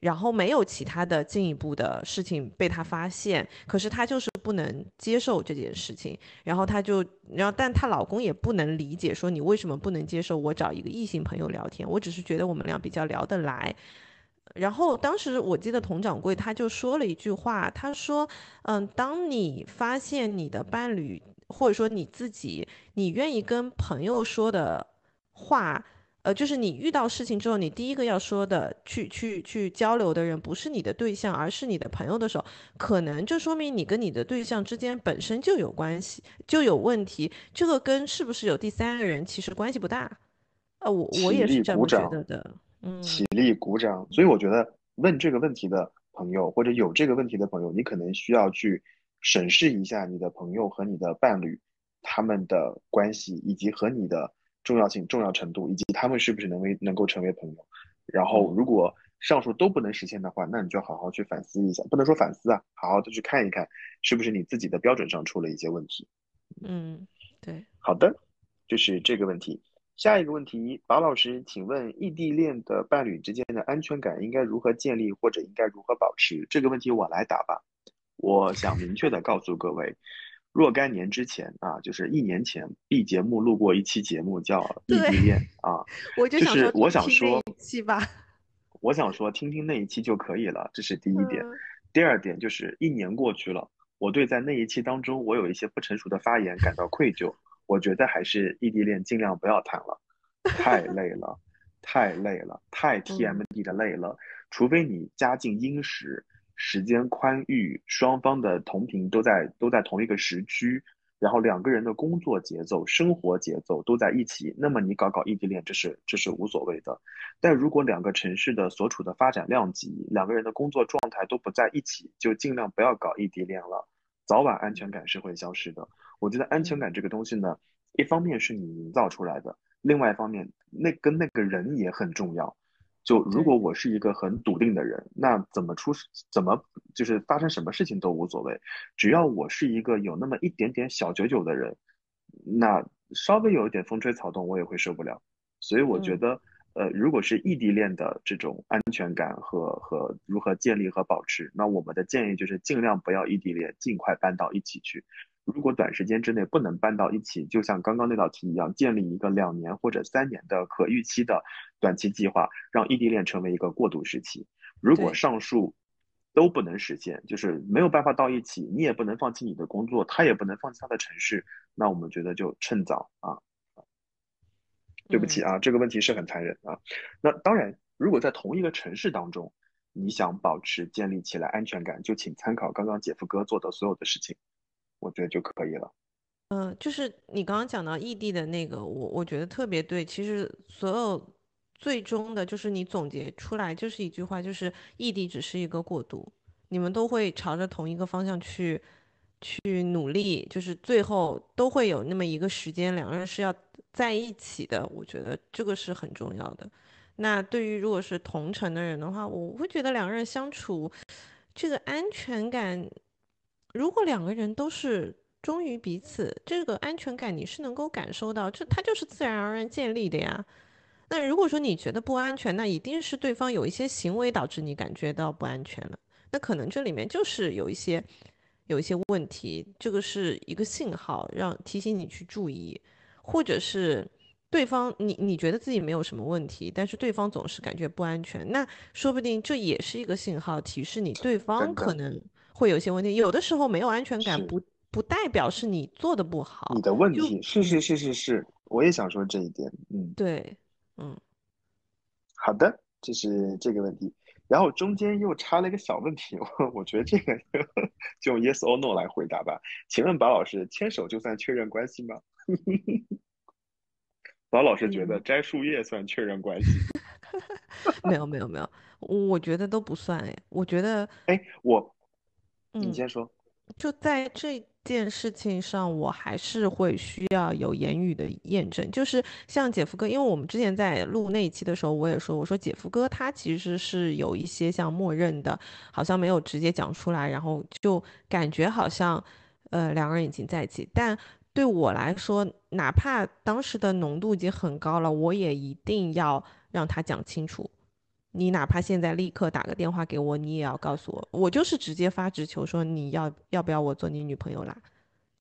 然后没有其他的进一步的事情被他发现，可是他就是不能接受这件事情，然后她就，然后但她老公也不能理解，说你为什么不能接受我找一个异性朋友聊天？我只是觉得我们俩比较聊得来。然后当时我记得佟掌柜他就说了一句话，他说，嗯，当你发现你的伴侣或者说你自己，你愿意跟朋友说的话。呃，就是你遇到事情之后，你第一个要说的，去去去交流的人不是你的对象，而是你的朋友的时候，可能就说明你跟你的对象之间本身就有关系，就有问题。这个跟是不是有第三个人其实关系不大。呃，我我也是这么觉得的。嗯，
起立鼓掌。所以我觉得问这个问题的朋友，或者有这个问题的朋友，你可能需要去审视一下你的朋友和你的伴侣他们的关系，以及和你的。重要性、重要程度以及他们是不是能为能够成为朋友，然后如果上述都不能实现的话，那你就好好去反思一下，不能说反思啊，好好的去看一看，是不是你自己的标准上出了一些问题。
嗯，对。
好的，就是这个问题。下一个问题，马老师，请问异地恋的伴侣之间的安全感应该如何建立，或者应该如何保持？这个问题我来答吧。我想明确的告诉各位。若干年之前啊，就是一年前，B 节目录过一期节目叫《异地恋》啊，
我就
是我想说，我想说听听那一期就可以了，这是第一点。第二点就是一年过去了，我对在那一期当中我有一些不成熟的发言感到愧疚。我觉得还是异地恋尽量不要谈了，太累了，太累了，太 TMD 的累了，除非你家境殷实。时间宽裕，双方的同频都在都在同一个时区，然后两个人的工作节奏、生活节奏都在一起，那么你搞搞异地恋，这是这是无所谓的。但如果两个城市的所处的发展量级、两个人的工作状态都不在一起，就尽量不要搞异地恋了，早晚安全感是会消失的。我觉得安全感这个东西呢，一方面是你营造出来的，另外一方面那跟那个人也很重要。就如果我是一个很笃定的人，那怎么出怎么就是发生什么事情都无所谓，只要我是一个有那么一点点小九九的人，那稍微有一点风吹草动我也会受不了。所以我觉得，呃，如果是异地恋的这种安全感和和如何建立和保持，那我们的建议就是尽量不要异地恋，尽快搬到一起去。如果短时间之内不能搬到一起，就像刚刚那道题一样，建立一个两年或者三年的可预期的短期计划，让异地恋成为一个过渡时期。如果上述都不能实现，就是没有办法到一起，你也不能放弃你的工作，他也不能放弃他的城市，那我们觉得就趁早啊。对不起啊，这个问题是很残忍啊。那当然，如果在同一个城市当中，你想保持建立起来安全感，就请参考刚刚姐夫哥做的所有的事情。我觉得就可以了。
嗯，就是你刚刚讲到异地的那个，我我觉得特别对。其实所有最终的，就是你总结出来就是一句话，就是异地只是一个过渡，你们都会朝着同一个方向去去努力，就是最后都会有那么一个时间，两个人是要在一起的。我觉得这个是很重要的。那对于如果是同城的人的话，我会觉得两个人相处这个安全感。如果两个人都是忠于彼此，这个安全感你是能够感受到，这它就是自然而然建立的呀。那如果说你觉得不安全，那一定是对方有一些行为导致你感觉到不安全了。那可能这里面就是有一些有一些问题，这个是一个信号，让提醒你去注意。或者是对方你你觉得自己没有什么问题，但是对方总是感觉不安全，那说不定这也是一个信号，提示你对方可能会有些问题。有的时候没有安全感，不不代表是你做的不好，
你的问题是是是是是，我也想说这一点，嗯，
对，嗯，
好的，这是这个问题。然后中间又插了一个小问题，我我觉得这个就用 yes or no 来回答吧。请问宝老师，牵手就算确认关系吗？宝老师觉得摘树叶算确认关系？
没有没有没有，我觉得都不算哎。我觉得，
哎，我，你先说。
就在这件事情上，我还是会需要有言语的验证。就是像姐夫哥，因为我们之前在录那一期的时候，我也说，我说姐夫哥他其实是有一些像默认的，好像没有直接讲出来，然后就感觉好像，呃，两个人已经在一起，但。对我来说，哪怕当时的浓度已经很高了，我也一定要让他讲清楚。你哪怕现在立刻打个电话给我，你也要告诉我。我就是直接发直球说你要要不要我做你女朋友啦？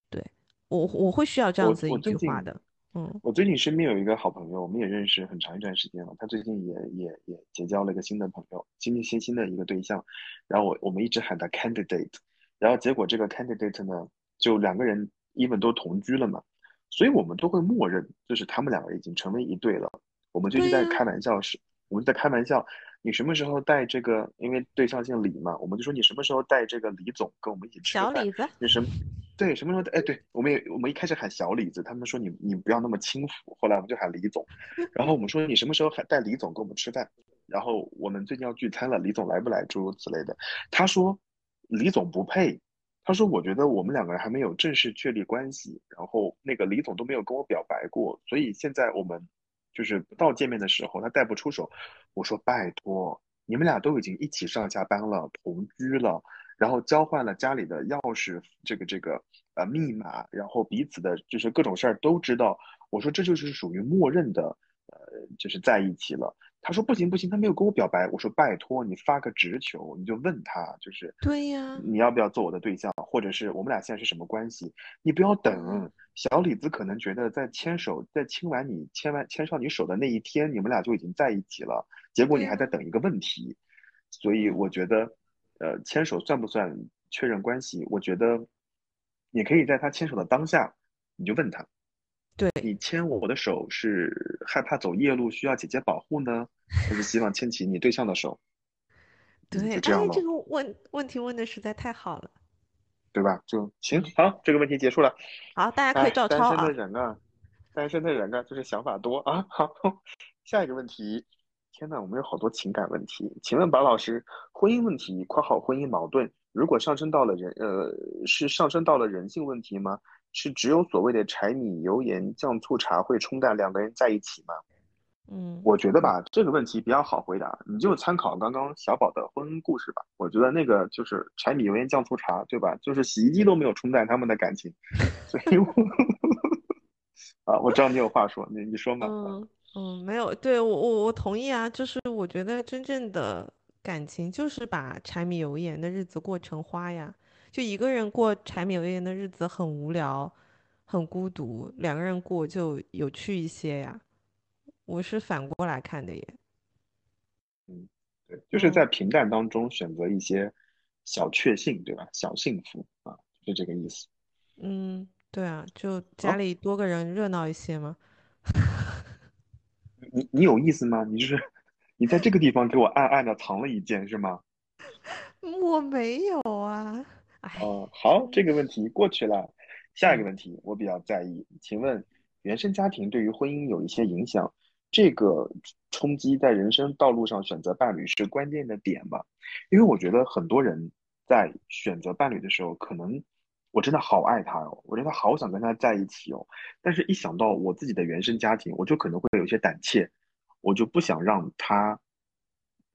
对我我会需要这样子一句话的。嗯，
我最近身边有一个好朋友，我们也认识很长一段时间了。他最近也也也结交了一个新的朋友，新新新的一个对象。然后我我们一直喊他 candidate，然后结果这个 candidate 呢，就两个人。因为都同居了嘛，所以我们都会默认，就是他们两个已经成为一对了。我们就是在开玩笑是，我们在开玩笑，你什么时候带这个？因为对象姓李嘛，我们就说你什么时候带这个李总跟我们一起吃
饭？小李子。
你什么？对，什么时候？哎，对，我们也我们一开始喊小李子，他们说你你不要那么轻浮，后来我们就喊李总。然后我们说你什么时候还带李总跟我们吃饭？然后我们最近要聚餐了，李总来不来？诸如此类的。他说李总不配。他说：“我觉得我们两个人还没有正式确立关系，然后那个李总都没有跟我表白过，所以现在我们就是不到见面的时候，他带不出手。我说拜托，你们俩都已经一起上下班了，同居了，然后交换了家里的钥匙，这个这个呃密码，然后彼此的就是各种事儿都知道。我说这就是属于默认的，呃，就是在一起了。”他说不行不行，他没有跟我表白。我说拜托你发个直球，你就问他，就是
对呀，
你要不要做我的对象，或者是我们俩现在是什么关系？你不要等小李子可能觉得在牵手，在亲完你牵完牵上你手的那一天，你们俩就已经在一起了。结果你还在等一个问题，所以我觉得，呃，牵手算不算确认关系？我觉得你可以在他牵手的当下，你就问他。
对
你牵我的手是害怕走夜路需要姐姐保护呢，还是希望牵起你对象的手？
对，哎，
这
个问问题问的实在太好了，
对吧？就行，好，这个问题结束了。
好，大家可以照抄
啊。单身的人啊，单身的人啊，就是想法多啊。好，下一个问题。天呐，我们有好多情感问题。请问白老师，婚姻问题（括号婚姻矛盾）如果上升到了人，呃，是上升到了人性问题吗？是只有所谓的柴米油盐酱醋茶会冲淡两个人在一起吗？
嗯，
我觉得吧，这个问题比较好回答，你就参考刚刚小宝的婚姻故事吧。我觉得那个就是柴米油盐酱醋茶，对吧？就是洗衣机都没有冲淡他们的感情。所以我，啊，我知道你有话说，你你说嘛。
嗯嗯，没有，对我我我同意啊，就是我觉得真正的感情就是把柴米油盐的日子过成花呀。就一个人过柴米油盐的日子很无聊，很孤独，两个人过就有趣一些呀。我是反过来看的耶。
嗯，对，就是在平淡当中选择一些小确幸，对吧？小幸福啊，就这个意思。
嗯，对啊，就家里多个人热闹一些嘛？
你你有意思吗？你就是你在这个地方给我暗暗的藏了一件是吗？
我没有啊。
哦，好，这个问题过去了。下一个问题我比较在意，请问原生家庭对于婚姻有一些影响？这个冲击在人生道路上选择伴侣是关键的点吗？因为我觉得很多人在选择伴侣的时候，可能我真的好爱他哦，我真的好想跟他在一起哦，但是一想到我自己的原生家庭，我就可能会有些胆怯，我就不想让他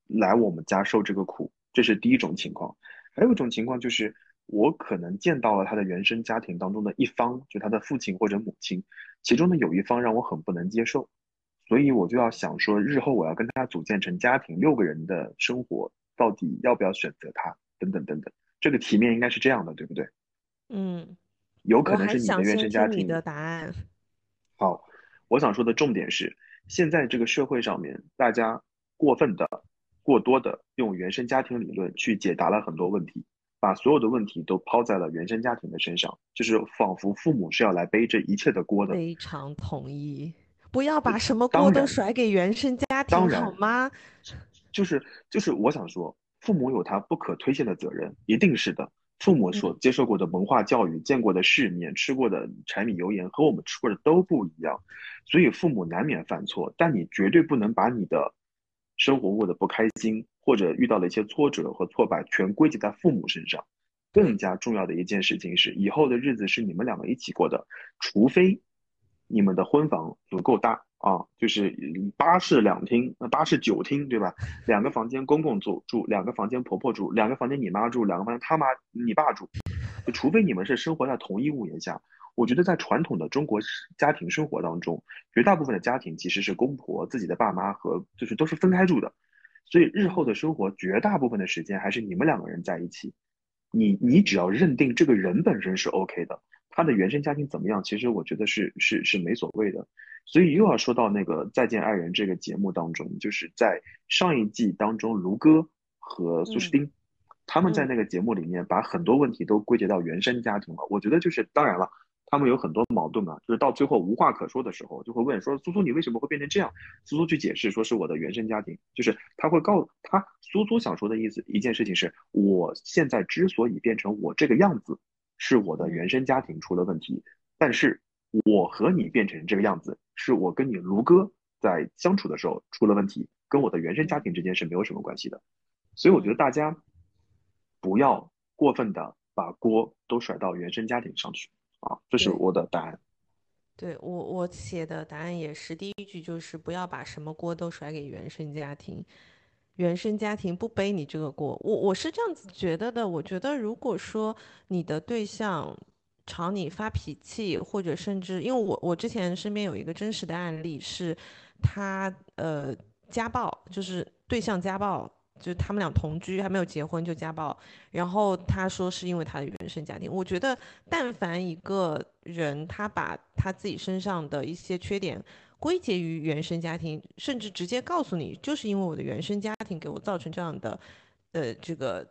来我们家受这个苦。这是第一种情况，还有一种情况就是。我可能见到了他的原生家庭当中的一方，就他的父亲或者母亲，其中的有一方让我很不能接受，所以我就要想说，日后我要跟他组建成家庭，六个人的生活，到底要不要选择他？等等等等，这个题面应该是这样的，对不对？
嗯，
有可能是你的原生家庭
的答案。
好，我想说的重点是，现在这个社会上面，大家过分的、过多的用原生家庭理论去解答了很多问题，把所有的问题都抛在了原生家庭的身上，就是仿佛父母是要来背这一切的锅的。
非常同意，不要把什么锅都甩给原生家庭，好吗？
就是就是，我想说，父母有他不可推卸的责任，一定是的。父母所接受过的文化教育、见过的世面、吃过的柴米油盐和我们吃过的都不一样，所以父母难免犯错。但你绝对不能把你的生活过得不开心，或者遇到了一些挫折和挫败，全归结在父母身上。更加重要的一件事情是，以后的日子是你们两个一起过的，除非你们的婚房足够大。啊，就是八室两厅，那八室九厅，对吧？两个房间公公住住，两个房间婆婆住，两个房间你妈住，两个房间他妈你爸住。除非你们是生活在同一屋檐下，我觉得在传统的中国家庭生活当中，绝大部分的家庭其实是公婆自己的爸妈和就是都是分开住的，所以日后的生活绝大部分的时间还是你们两个人在一起。你你只要认定这个人本身是 OK 的，他的原生家庭怎么样，其实我觉得是是是没所谓的。所以又要说到那个《再见爱人》这个节目当中，就是在上一季当中，卢哥和苏诗丁他们在那个节目里面把很多问题都归结到原生家庭了。我觉得就是当然了，他们有很多矛盾啊，就是到最后无话可说的时候，就会问说：“苏苏，你为什么会变成这样？”苏苏去解释说：“是我的原生家庭。”就是他会告他苏苏想说的意思，一件事情是我现在之所以变成我这个样子，是我的原生家庭出了问题，但是。我和你变成这个样子，是我跟你卢哥在相处的时候出了问题，跟我的原生家庭之间是没有什么关系的。所以我觉得大家不要过分的把锅都甩到原生家庭上去啊，这是我的答案。
对我我写的答案也是第一句就是不要把什么锅都甩给原生家庭，原生家庭不背你这个锅。我我是这样子觉得的，我觉得如果说你的对象。朝你发脾气，或者甚至，因为我我之前身边有一个真实的案例，是他呃家暴，就是对象家暴，就他们俩同居还没有结婚就家暴，然后他说是因为他的原生家庭。我觉得，但凡一个人他把他自己身上的一些缺点归结于原生家庭，甚至直接告诉你，就是因为我的原生家庭给我造成这样的，呃这个。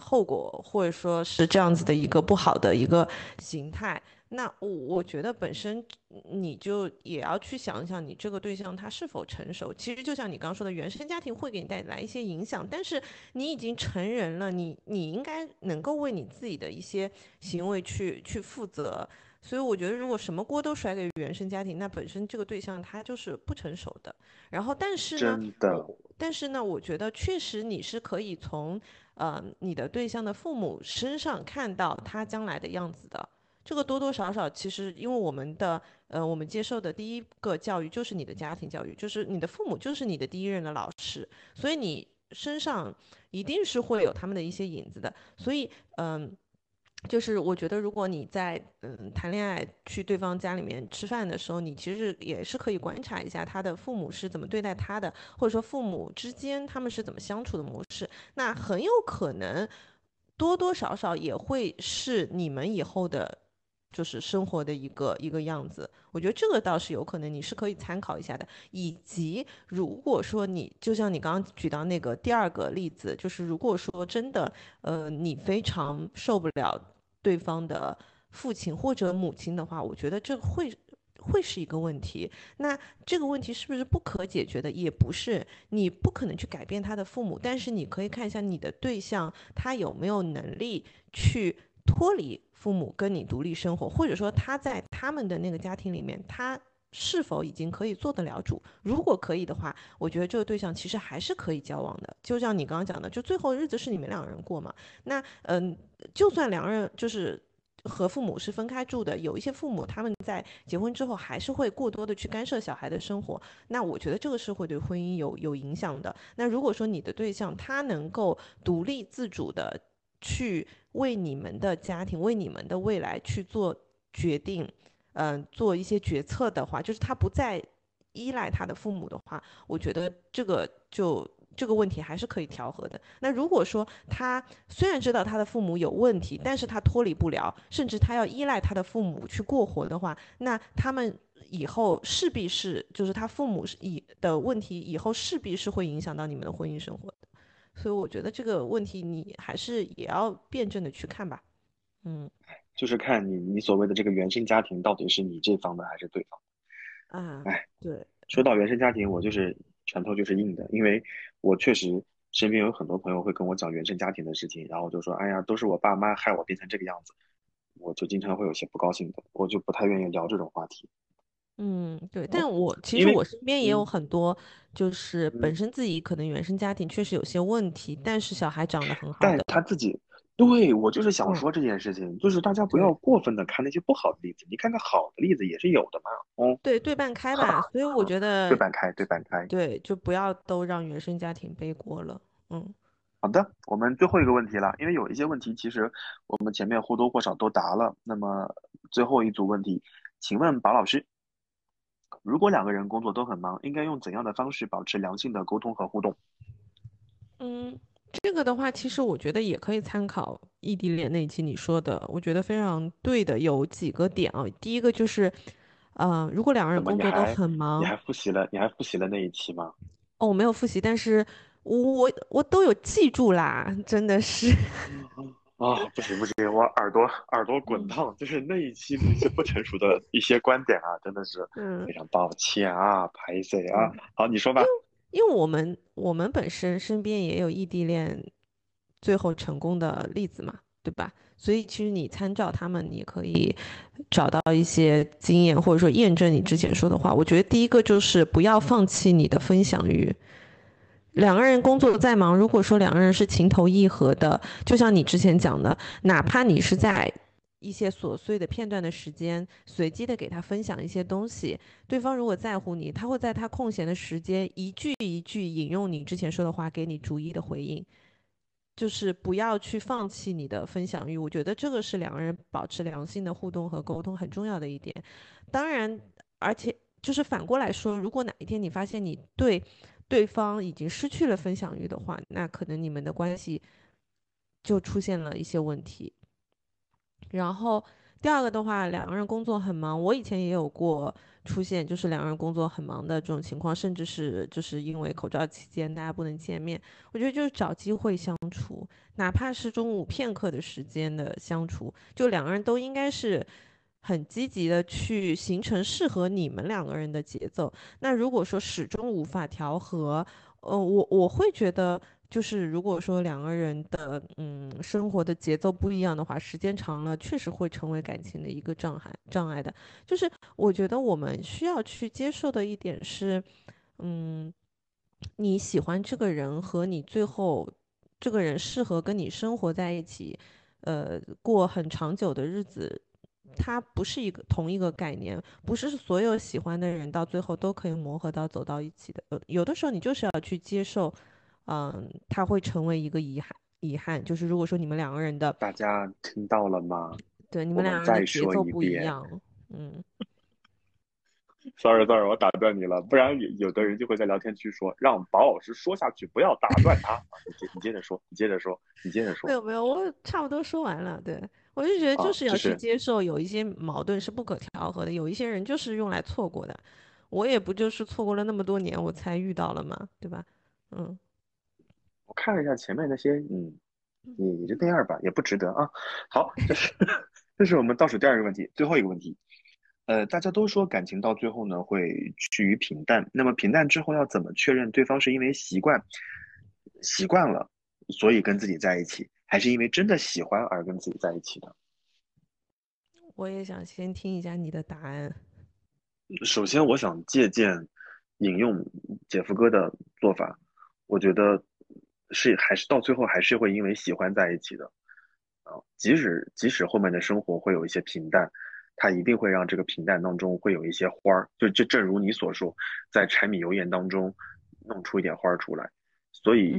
后果，或者说是这样子的一个不好的一个形态，那我我觉得本身你就也要去想一想，你这个对象他是否成熟。其实就像你刚刚说的，原生家庭会给你带来一些影响，但是你已经成人了，你你应该能够为你自己的一些行为去去负责。所以我觉得，如果什么锅都甩给原生家庭，那本身这个对象他就是不成熟的。然后，但是呢，但是呢，我觉得确实你是可以从。呃，你的对象的父母身上看到他将来的样子的，这个多多少少其实，因为我们的呃，我们接受的第一个教育就是你的家庭教育，就是你的父母就是你的第一任的老师，所以你身上一定是会有他们的一些影子的，所以嗯。就是我觉得，如果你在嗯谈恋爱去对方家里面吃饭的时候，你其实也是可以观察一下他的父母是怎么对待他的，或者说父母之间他们是怎么相处的模式。那很有可能多多少少也会是你们以后的，就是生活的一个一个样子。我觉得这个倒是有可能，你是可以参考一下的。以及如果说你就像你刚刚举到那个第二个例子，就是如果说真的呃你非常受不了。对方的父亲或者母亲的话，我觉得这会会是一个问题。那这个问题是不是不可解决的？也不是，你不可能去改变他的父母，但是你可以看一下你的对象他有没有能力去脱离父母跟你独立生活，或者说他在他们的那个家庭里面，他是否已经可以做得了主？如果可以的话，我觉得这个对象其实还是可以交往的。就像你刚刚讲的，就最后日子是你们两个人过嘛。那嗯。就算两个人就是和父母是分开住的，有一些父母他们在结婚之后还是会过多的去干涉小孩的生活，那我觉得这个是会对婚姻有有影响的。那如果说你的对象他能够独立自主的去为你们的家庭、为你们的未来去做决定，嗯，做一些决策的话，就是他不再依赖他的父母的话，我觉得这个就。这个问题还是可以调和的。那如果说他虽然知道他的父母有问题，但是他脱离不了，甚至他要依赖他的父母去过活的话，那他们以后势必是，就是他父母是以的问题，以后势必是会影响到你们的婚姻生活的。所以我觉得这个问题你还是也要辩证的去看吧。嗯，
就是看你你所谓的这个原生家庭到底是你这方的还是对方。
啊，
哎，
对，
说到原生家庭，我就是拳头就是硬的，因为我确实身边有很多朋友会跟我讲原生家庭的事情，然后就说，哎呀，都是我爸妈害我变成这个样子，我就经常会有些不高兴的，我就不太愿意聊这种话题。
嗯，对，但我其实我身边也有很多，就是本身自己可能原生家庭确实有些问题，但是小孩长得很好
的，但他自己。对我就是想说这件事情，就是大家不要过分的看那些不好的例子，你看看好的例子也是有的嘛。哦，
对，对半开吧。所以我觉得
对半开，对半开。
对，就不要都让原生家庭背锅了。嗯，
好的，我们最后一个问题了，因为有一些问题其实我们前面或多或少都答了。那么最后一组问题，请问宝老师，如果两个人工作都很忙，应该用怎样的方式保持良性的沟通和互动？
嗯。这个的话，其实我觉得也可以参考异地恋那一期你说的，我觉得非常对的，有几个点啊。第一个就是，呃，如果两个人工作都很忙，
你还复习了？你还复习了那一期吗？
哦，我没有复习，但是我我都有记住啦，真的是。
啊，不行不行，我耳朵耳朵滚烫，就是那一期那些不成熟的一些观点啊，真的是非常抱歉啊，拍谁啊？好，你说吧。
因为我们我们本身身边也有异地恋最后成功的例子嘛，对吧？所以其实你参照他们，你可以找到一些经验，或者说验证你之前说的话。我觉得第一个就是不要放弃你的分享欲。两个人工作再忙，如果说两个人是情投意合的，就像你之前讲的，哪怕你是在。一些琐碎的片段的时间，随机的给他分享一些东西。对方如果在乎你，他会在他空闲的时间一句一句引用你之前说的话，给你逐一的回应。就是不要去放弃你的分享欲，我觉得这个是两个人保持良性的互动和沟通很重要的一点。当然，而且就是反过来说，如果哪一天你发现你对对方已经失去了分享欲的话，那可能你们的关系就出现了一些问题。然后第二个的话，两个人工作很忙，我以前也有过出现，就是两个人工作很忙的这种情况，甚至是就是因为口罩期间大家不能见面。我觉得就是找机会相处，哪怕是中午片刻的时间的相处，就两个人都应该是很积极的去形成适合你们两个人的节奏。那如果说始终无法调和，呃，我我会觉得。就是如果说两个人的嗯生活的节奏不一样的话，时间长了确实会成为感情的一个障碍障碍的。就是我觉得我们需要去接受的一点是，嗯，你喜欢这个人和你最后这个人适合跟你生活在一起，呃，过很长久的日子，它不是一个同一个概念，不是所有喜欢的人到最后都可以磨合到走到一起的。有有的时候你就是要去接受。嗯，他会成为一个遗憾，遗憾就是如果说你们两个人的，
大家听到了吗？
对，你们两个人的节奏不一样。嗯，
sorry，sorry，我打断你了，不然有有的人就会在聊天区说，让宝老师说下去，不要打断他。你接，你接着说，你接着说，你接着说。
没有没有，我差不多说完了。对我就觉得就是要去接受，有一些矛盾是不可调和的，有一些人就是用来错过的。我也不就是错过了那么多年，我才遇到了嘛，对吧？嗯。
我看了一下前面那些，嗯，你也就那样吧，也不值得啊。好，这是 这是我们倒数第二个问题，最后一个问题。呃，大家都说感情到最后呢会趋于平淡，那么平淡之后要怎么确认对方是因为习惯习惯了，所以跟自己在一起，还是因为真的喜欢而跟自己在一起的？
我也想先听一下你的答案。
首先，我想借鉴引用姐夫哥的做法，我觉得。是还是到最后还是会因为喜欢在一起的，啊，即使即使后面的生活会有一些平淡，它一定会让这个平淡当中会有一些花儿，就就正如你所说，在柴米油盐当中弄出一点花儿出来。所以，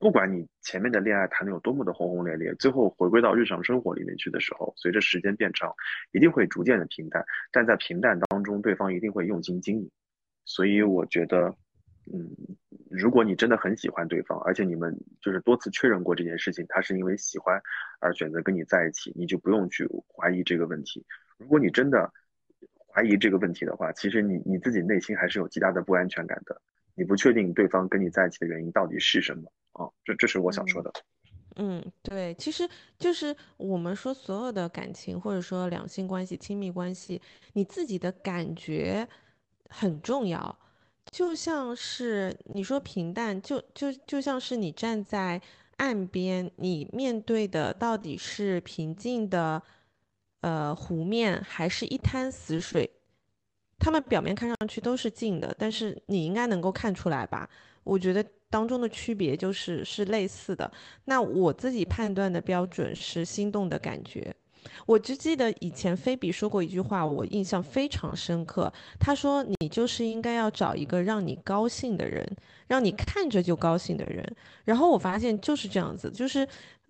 不管你前面的恋爱谈的有多么的轰轰烈烈，最后回归到日常生活里面去的时候，随着时间变长，一定会逐渐的平淡。但在平淡当中，对方一定会用心经营。所以我觉得。嗯，如果你真的很喜欢对方，而且你们就是多次确认过这件事情，他是因为喜欢而选择跟你在一起，你就不用去怀疑这个问题。如果你真的怀怀疑这个问题的话，其实你你自己内心还是有极大的不安全感的，你不确定对方跟你在一起的原因到底是什么啊？这这是我想说的。
嗯，对，其实就是我们说所有的感情或者说两性关系、亲密关系，你自己的感觉很重要。就像是你说平淡，就就就像是你站在岸边，你面对的到底是平静的呃湖面，还是一滩死水？他们表面看上去都是静的，但是你应该能够看出来吧？我觉得当中的区别就是是类似的。那我自己判断的标准是心动的感觉。我只记得以前菲比说过一句话，我印象非常深刻。他说：“你就是应该要找一个让你高兴的人，让你看着就高兴的人。”然后我发现就是这样子，就是，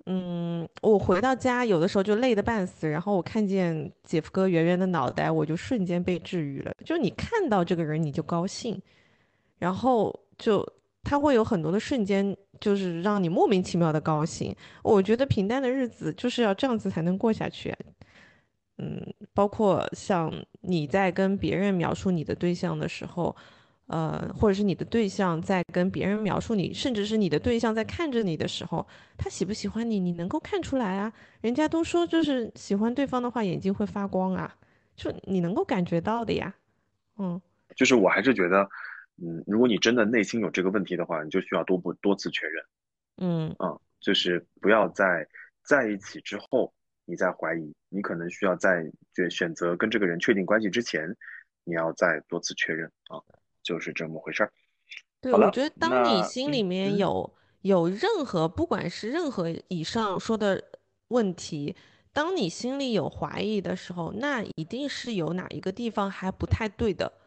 嗯，我回到家有的时候就累得半死，然后我看见姐夫哥圆圆的脑袋，我就瞬间被治愈了。就你看到这个人你就高兴，然后就他会有很多的瞬间。就是让你莫名其妙的高兴，我觉得平淡的日子就是要这样子才能过下去。嗯，包括像你在跟别人描述你的对象的时候，呃，或者是你的对象在跟别人描述你，甚至是你的对象在看着你的时候，他喜不喜欢你，你能够看出来啊。人家都说就是喜欢对方的话，眼睛会发光啊，就你能够感觉到的呀。嗯，
就是我还是觉得。嗯，如果你真的内心有这个问题的话，你就需要多不多次确认。
嗯
啊，就是不要在在一起之后你再怀疑，你可能需要在选选择跟这个人确定关系之前，你要再多次确认啊，就是这么回事儿。
对，我觉得当你心里面有有任何不管是任何以上说的问题，当你心里有怀疑的时候，那一定是有哪一个地方还不太对的。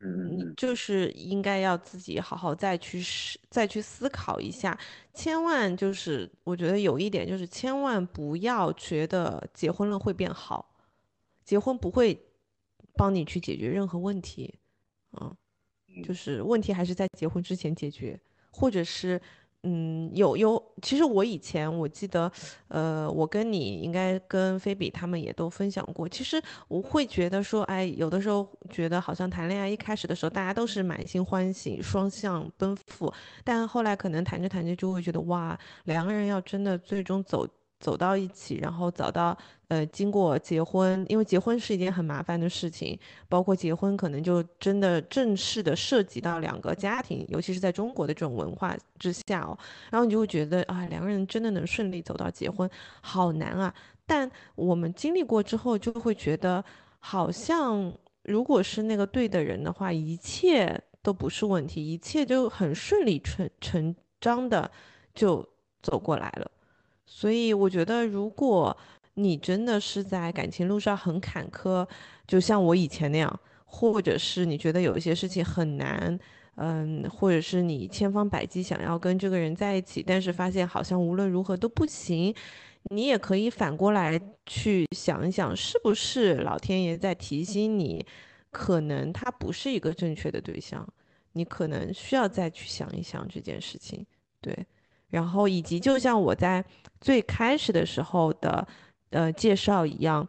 你
就是应该要自己好好再去思再去思考一下，千万就是我觉得有一点就是千万不要觉得结婚了会变好，结婚不会帮你去解决任何问题，嗯，就是问题还是在结婚之前解决，或者是。嗯，有有，其实我以前我记得，呃，我跟你应该跟菲比他们也都分享过。其实我会觉得说，哎，有的时候觉得好像谈恋爱一开始的时候，大家都是满心欢喜、双向奔赴，但后来可能谈着谈着就会觉得，哇，两个人要真的最终走。走到一起，然后找到呃，经过结婚，因为结婚是一件很麻烦的事情，包括结婚可能就真的正式的涉及到两个家庭，尤其是在中国的这种文化之下哦，然后你就会觉得啊，两个人真的能顺利走到结婚，好难啊！但我们经历过之后，就会觉得好像如果是那个对的人的话，一切都不是问题，一切就很顺理成成章的就走过来了。所以我觉得，如果你真的是在感情路上很坎坷，就像我以前那样，或者是你觉得有一些事情很难，嗯，或者是你千方百计想要跟这个人在一起，但是发现好像无论如何都不行，你也可以反过来去想一想，是不是老天爷在提醒你，可能他不是一个正确的对象，你可能需要再去想一想这件事情，对。然后以及就像我在最开始的时候的呃介绍一样，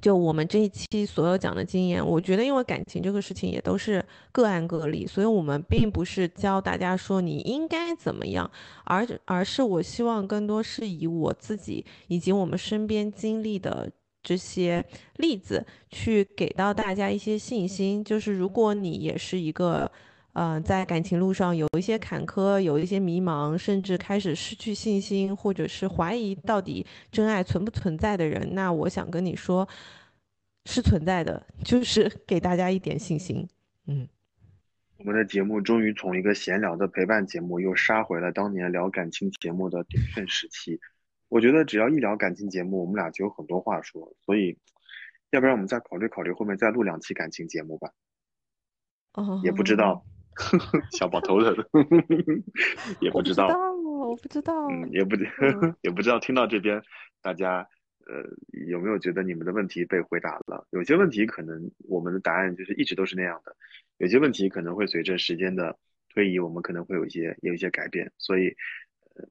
就我们这一期所有讲的经验，我觉得因为感情这个事情也都是个案个例，所以我们并不是教大家说你应该怎么样，而而是我希望更多是以我自己以及我们身边经历的这些例子去给到大家一些信心，就是如果你也是一个。嗯，在感情路上有一些坎坷，有一些迷茫，甚至开始失去信心，或者是怀疑到底真爱存不存在的人，那我想跟你说，是存在的，就是 给大家一点信心。嗯，
我们的节目终于从一个闲聊的陪伴节目，又杀回了当年聊感情节目的鼎盛时期。我觉得只要一聊感情节目，我们俩就有很多话说，所以，要不然我们再考虑考虑，后面再录两期感情节目吧。
哦，
也不知道。小宝头疼，也不知道，
我不知道，
嗯，也不 也不知道。听到这边，大家呃有没有觉得你们的问题被回答了？有些问题可能我们的答案就是一直都是那样的，有些问题可能会随着时间的推移，我们可能会有一些有一些改变。所以，呃，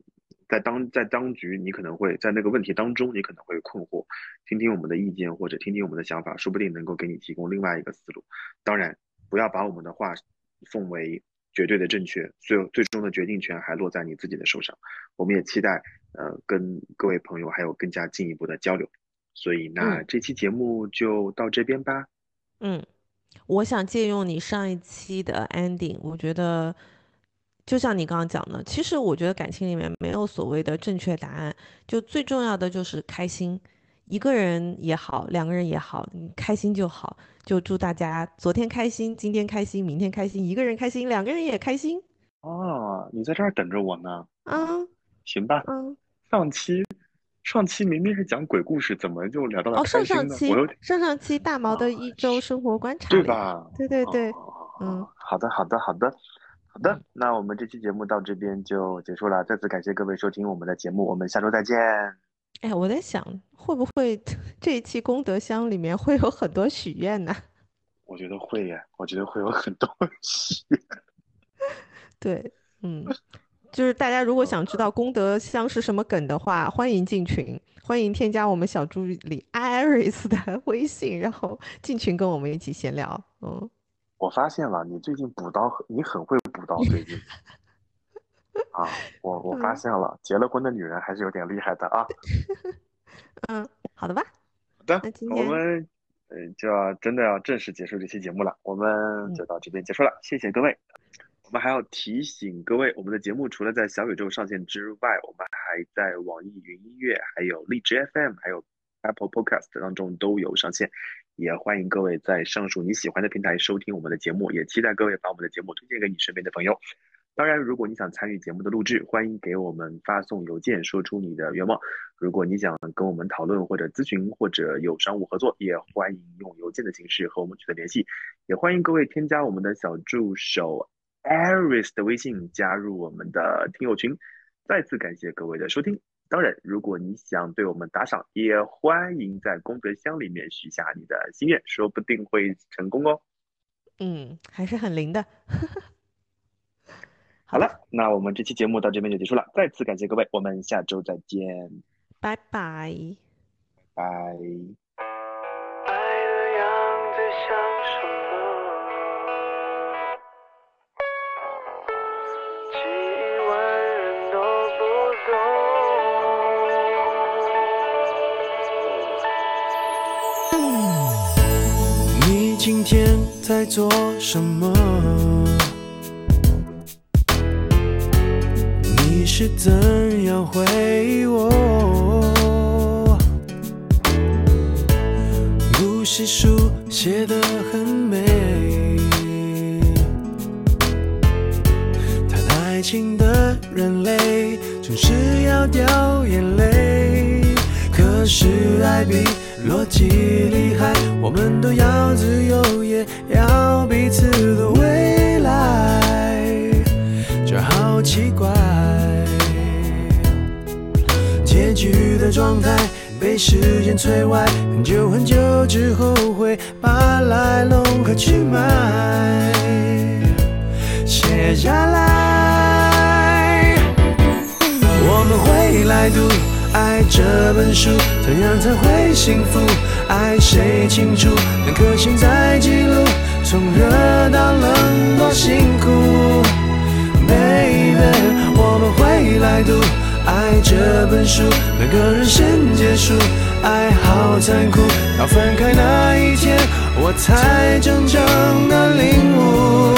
在当在当局，你可能会在那个问题当中，你可能会困惑，听听我们的意见或者听听我们的想法，说不定能够给你提供另外一个思路。当然，不要把我们的话奉为绝对的正确，最最终的决定权还落在你自己的手上。我们也期待呃跟各位朋友还有更加进一步的交流。所以那这期节目就到这边吧。
嗯，我想借用你上一期的 ending，我觉得。就像你刚刚讲的，其实我觉得感情里面没有所谓的正确答案，就最重要的就是开心。一个人也好，两个人也好，你开心就好。就祝大家昨天开心，今天开心，明天开心。一个人开心，两个人也开心。
哦，你在这儿等着我呢。
嗯，
行吧。
嗯，
上期上期明明是讲鬼故事，怎么就聊到了？
哦，上上期上上期大毛的一周生活观察，
对吧？
对对对。嗯，
好的好的好的。好的，那我们这期节目到这边就结束了。再次感谢各位收听我们的节目，我们下周再见。
哎，我在想，会不会 这一期功德箱里面会有很多许愿呢？
我觉得会耶，我觉得会有很多 许愿。
对，嗯，就是大家如果想知道功德箱是什么梗的话，欢迎进群，欢迎添加我们小助理 Iris 的微信，然后进群跟我们一起闲聊。嗯。
我发现了，你最近补刀，你很会补刀。最近啊，我我发现了，结了婚的女人还是有点厉害的啊。
嗯，好的吧。
好的，我们嗯就要真的要正式结束这期节目了，我们就到这边结束了，谢谢各位。我们还要提醒各位，我们的节目除了在小宇宙上线之外，我们还在网易云音乐、还有荔枝 FM、还有 Apple Podcast 当中都有上线。也欢迎各位在上述你喜欢的平台收听我们的节目，也期待各位把我们的节目推荐给你身边的朋友。当然，如果你想参与节目的录制，欢迎给我们发送邮件，说出你的愿望。如果你想跟我们讨论或者咨询或者有商务合作，也欢迎用邮件的形式和我们取得联系。也欢迎各位添加我们的小助手 Aris 的微信，加入我们的听友群。再次感谢各位的收听。当然，如果你想对我们打赏，也欢迎在功德箱里面许下你的心愿，说不定会成功哦。
嗯，还是很灵的。
好了，那我们这期节目到这边就结束了。再次感谢各位，我们下周再见，
拜拜，
拜。
今天在做什么？是怎样回忆我？故事书写得很美，谈爱情的人类总是要掉眼泪，可是爱比。逻辑厉害，我们都要自由，也要彼此的未来，这好奇怪。结局的状态被时间摧毁，很久很久之后会把来龙和去脉写下来，我们会来读。爱这本书，怎样才会幸福？爱谁清楚？两颗心在记录，从热到冷多辛苦。Baby，我们会来读爱这本书，两个人先结束，爱好残酷，到分开那一天，我才真正的领悟。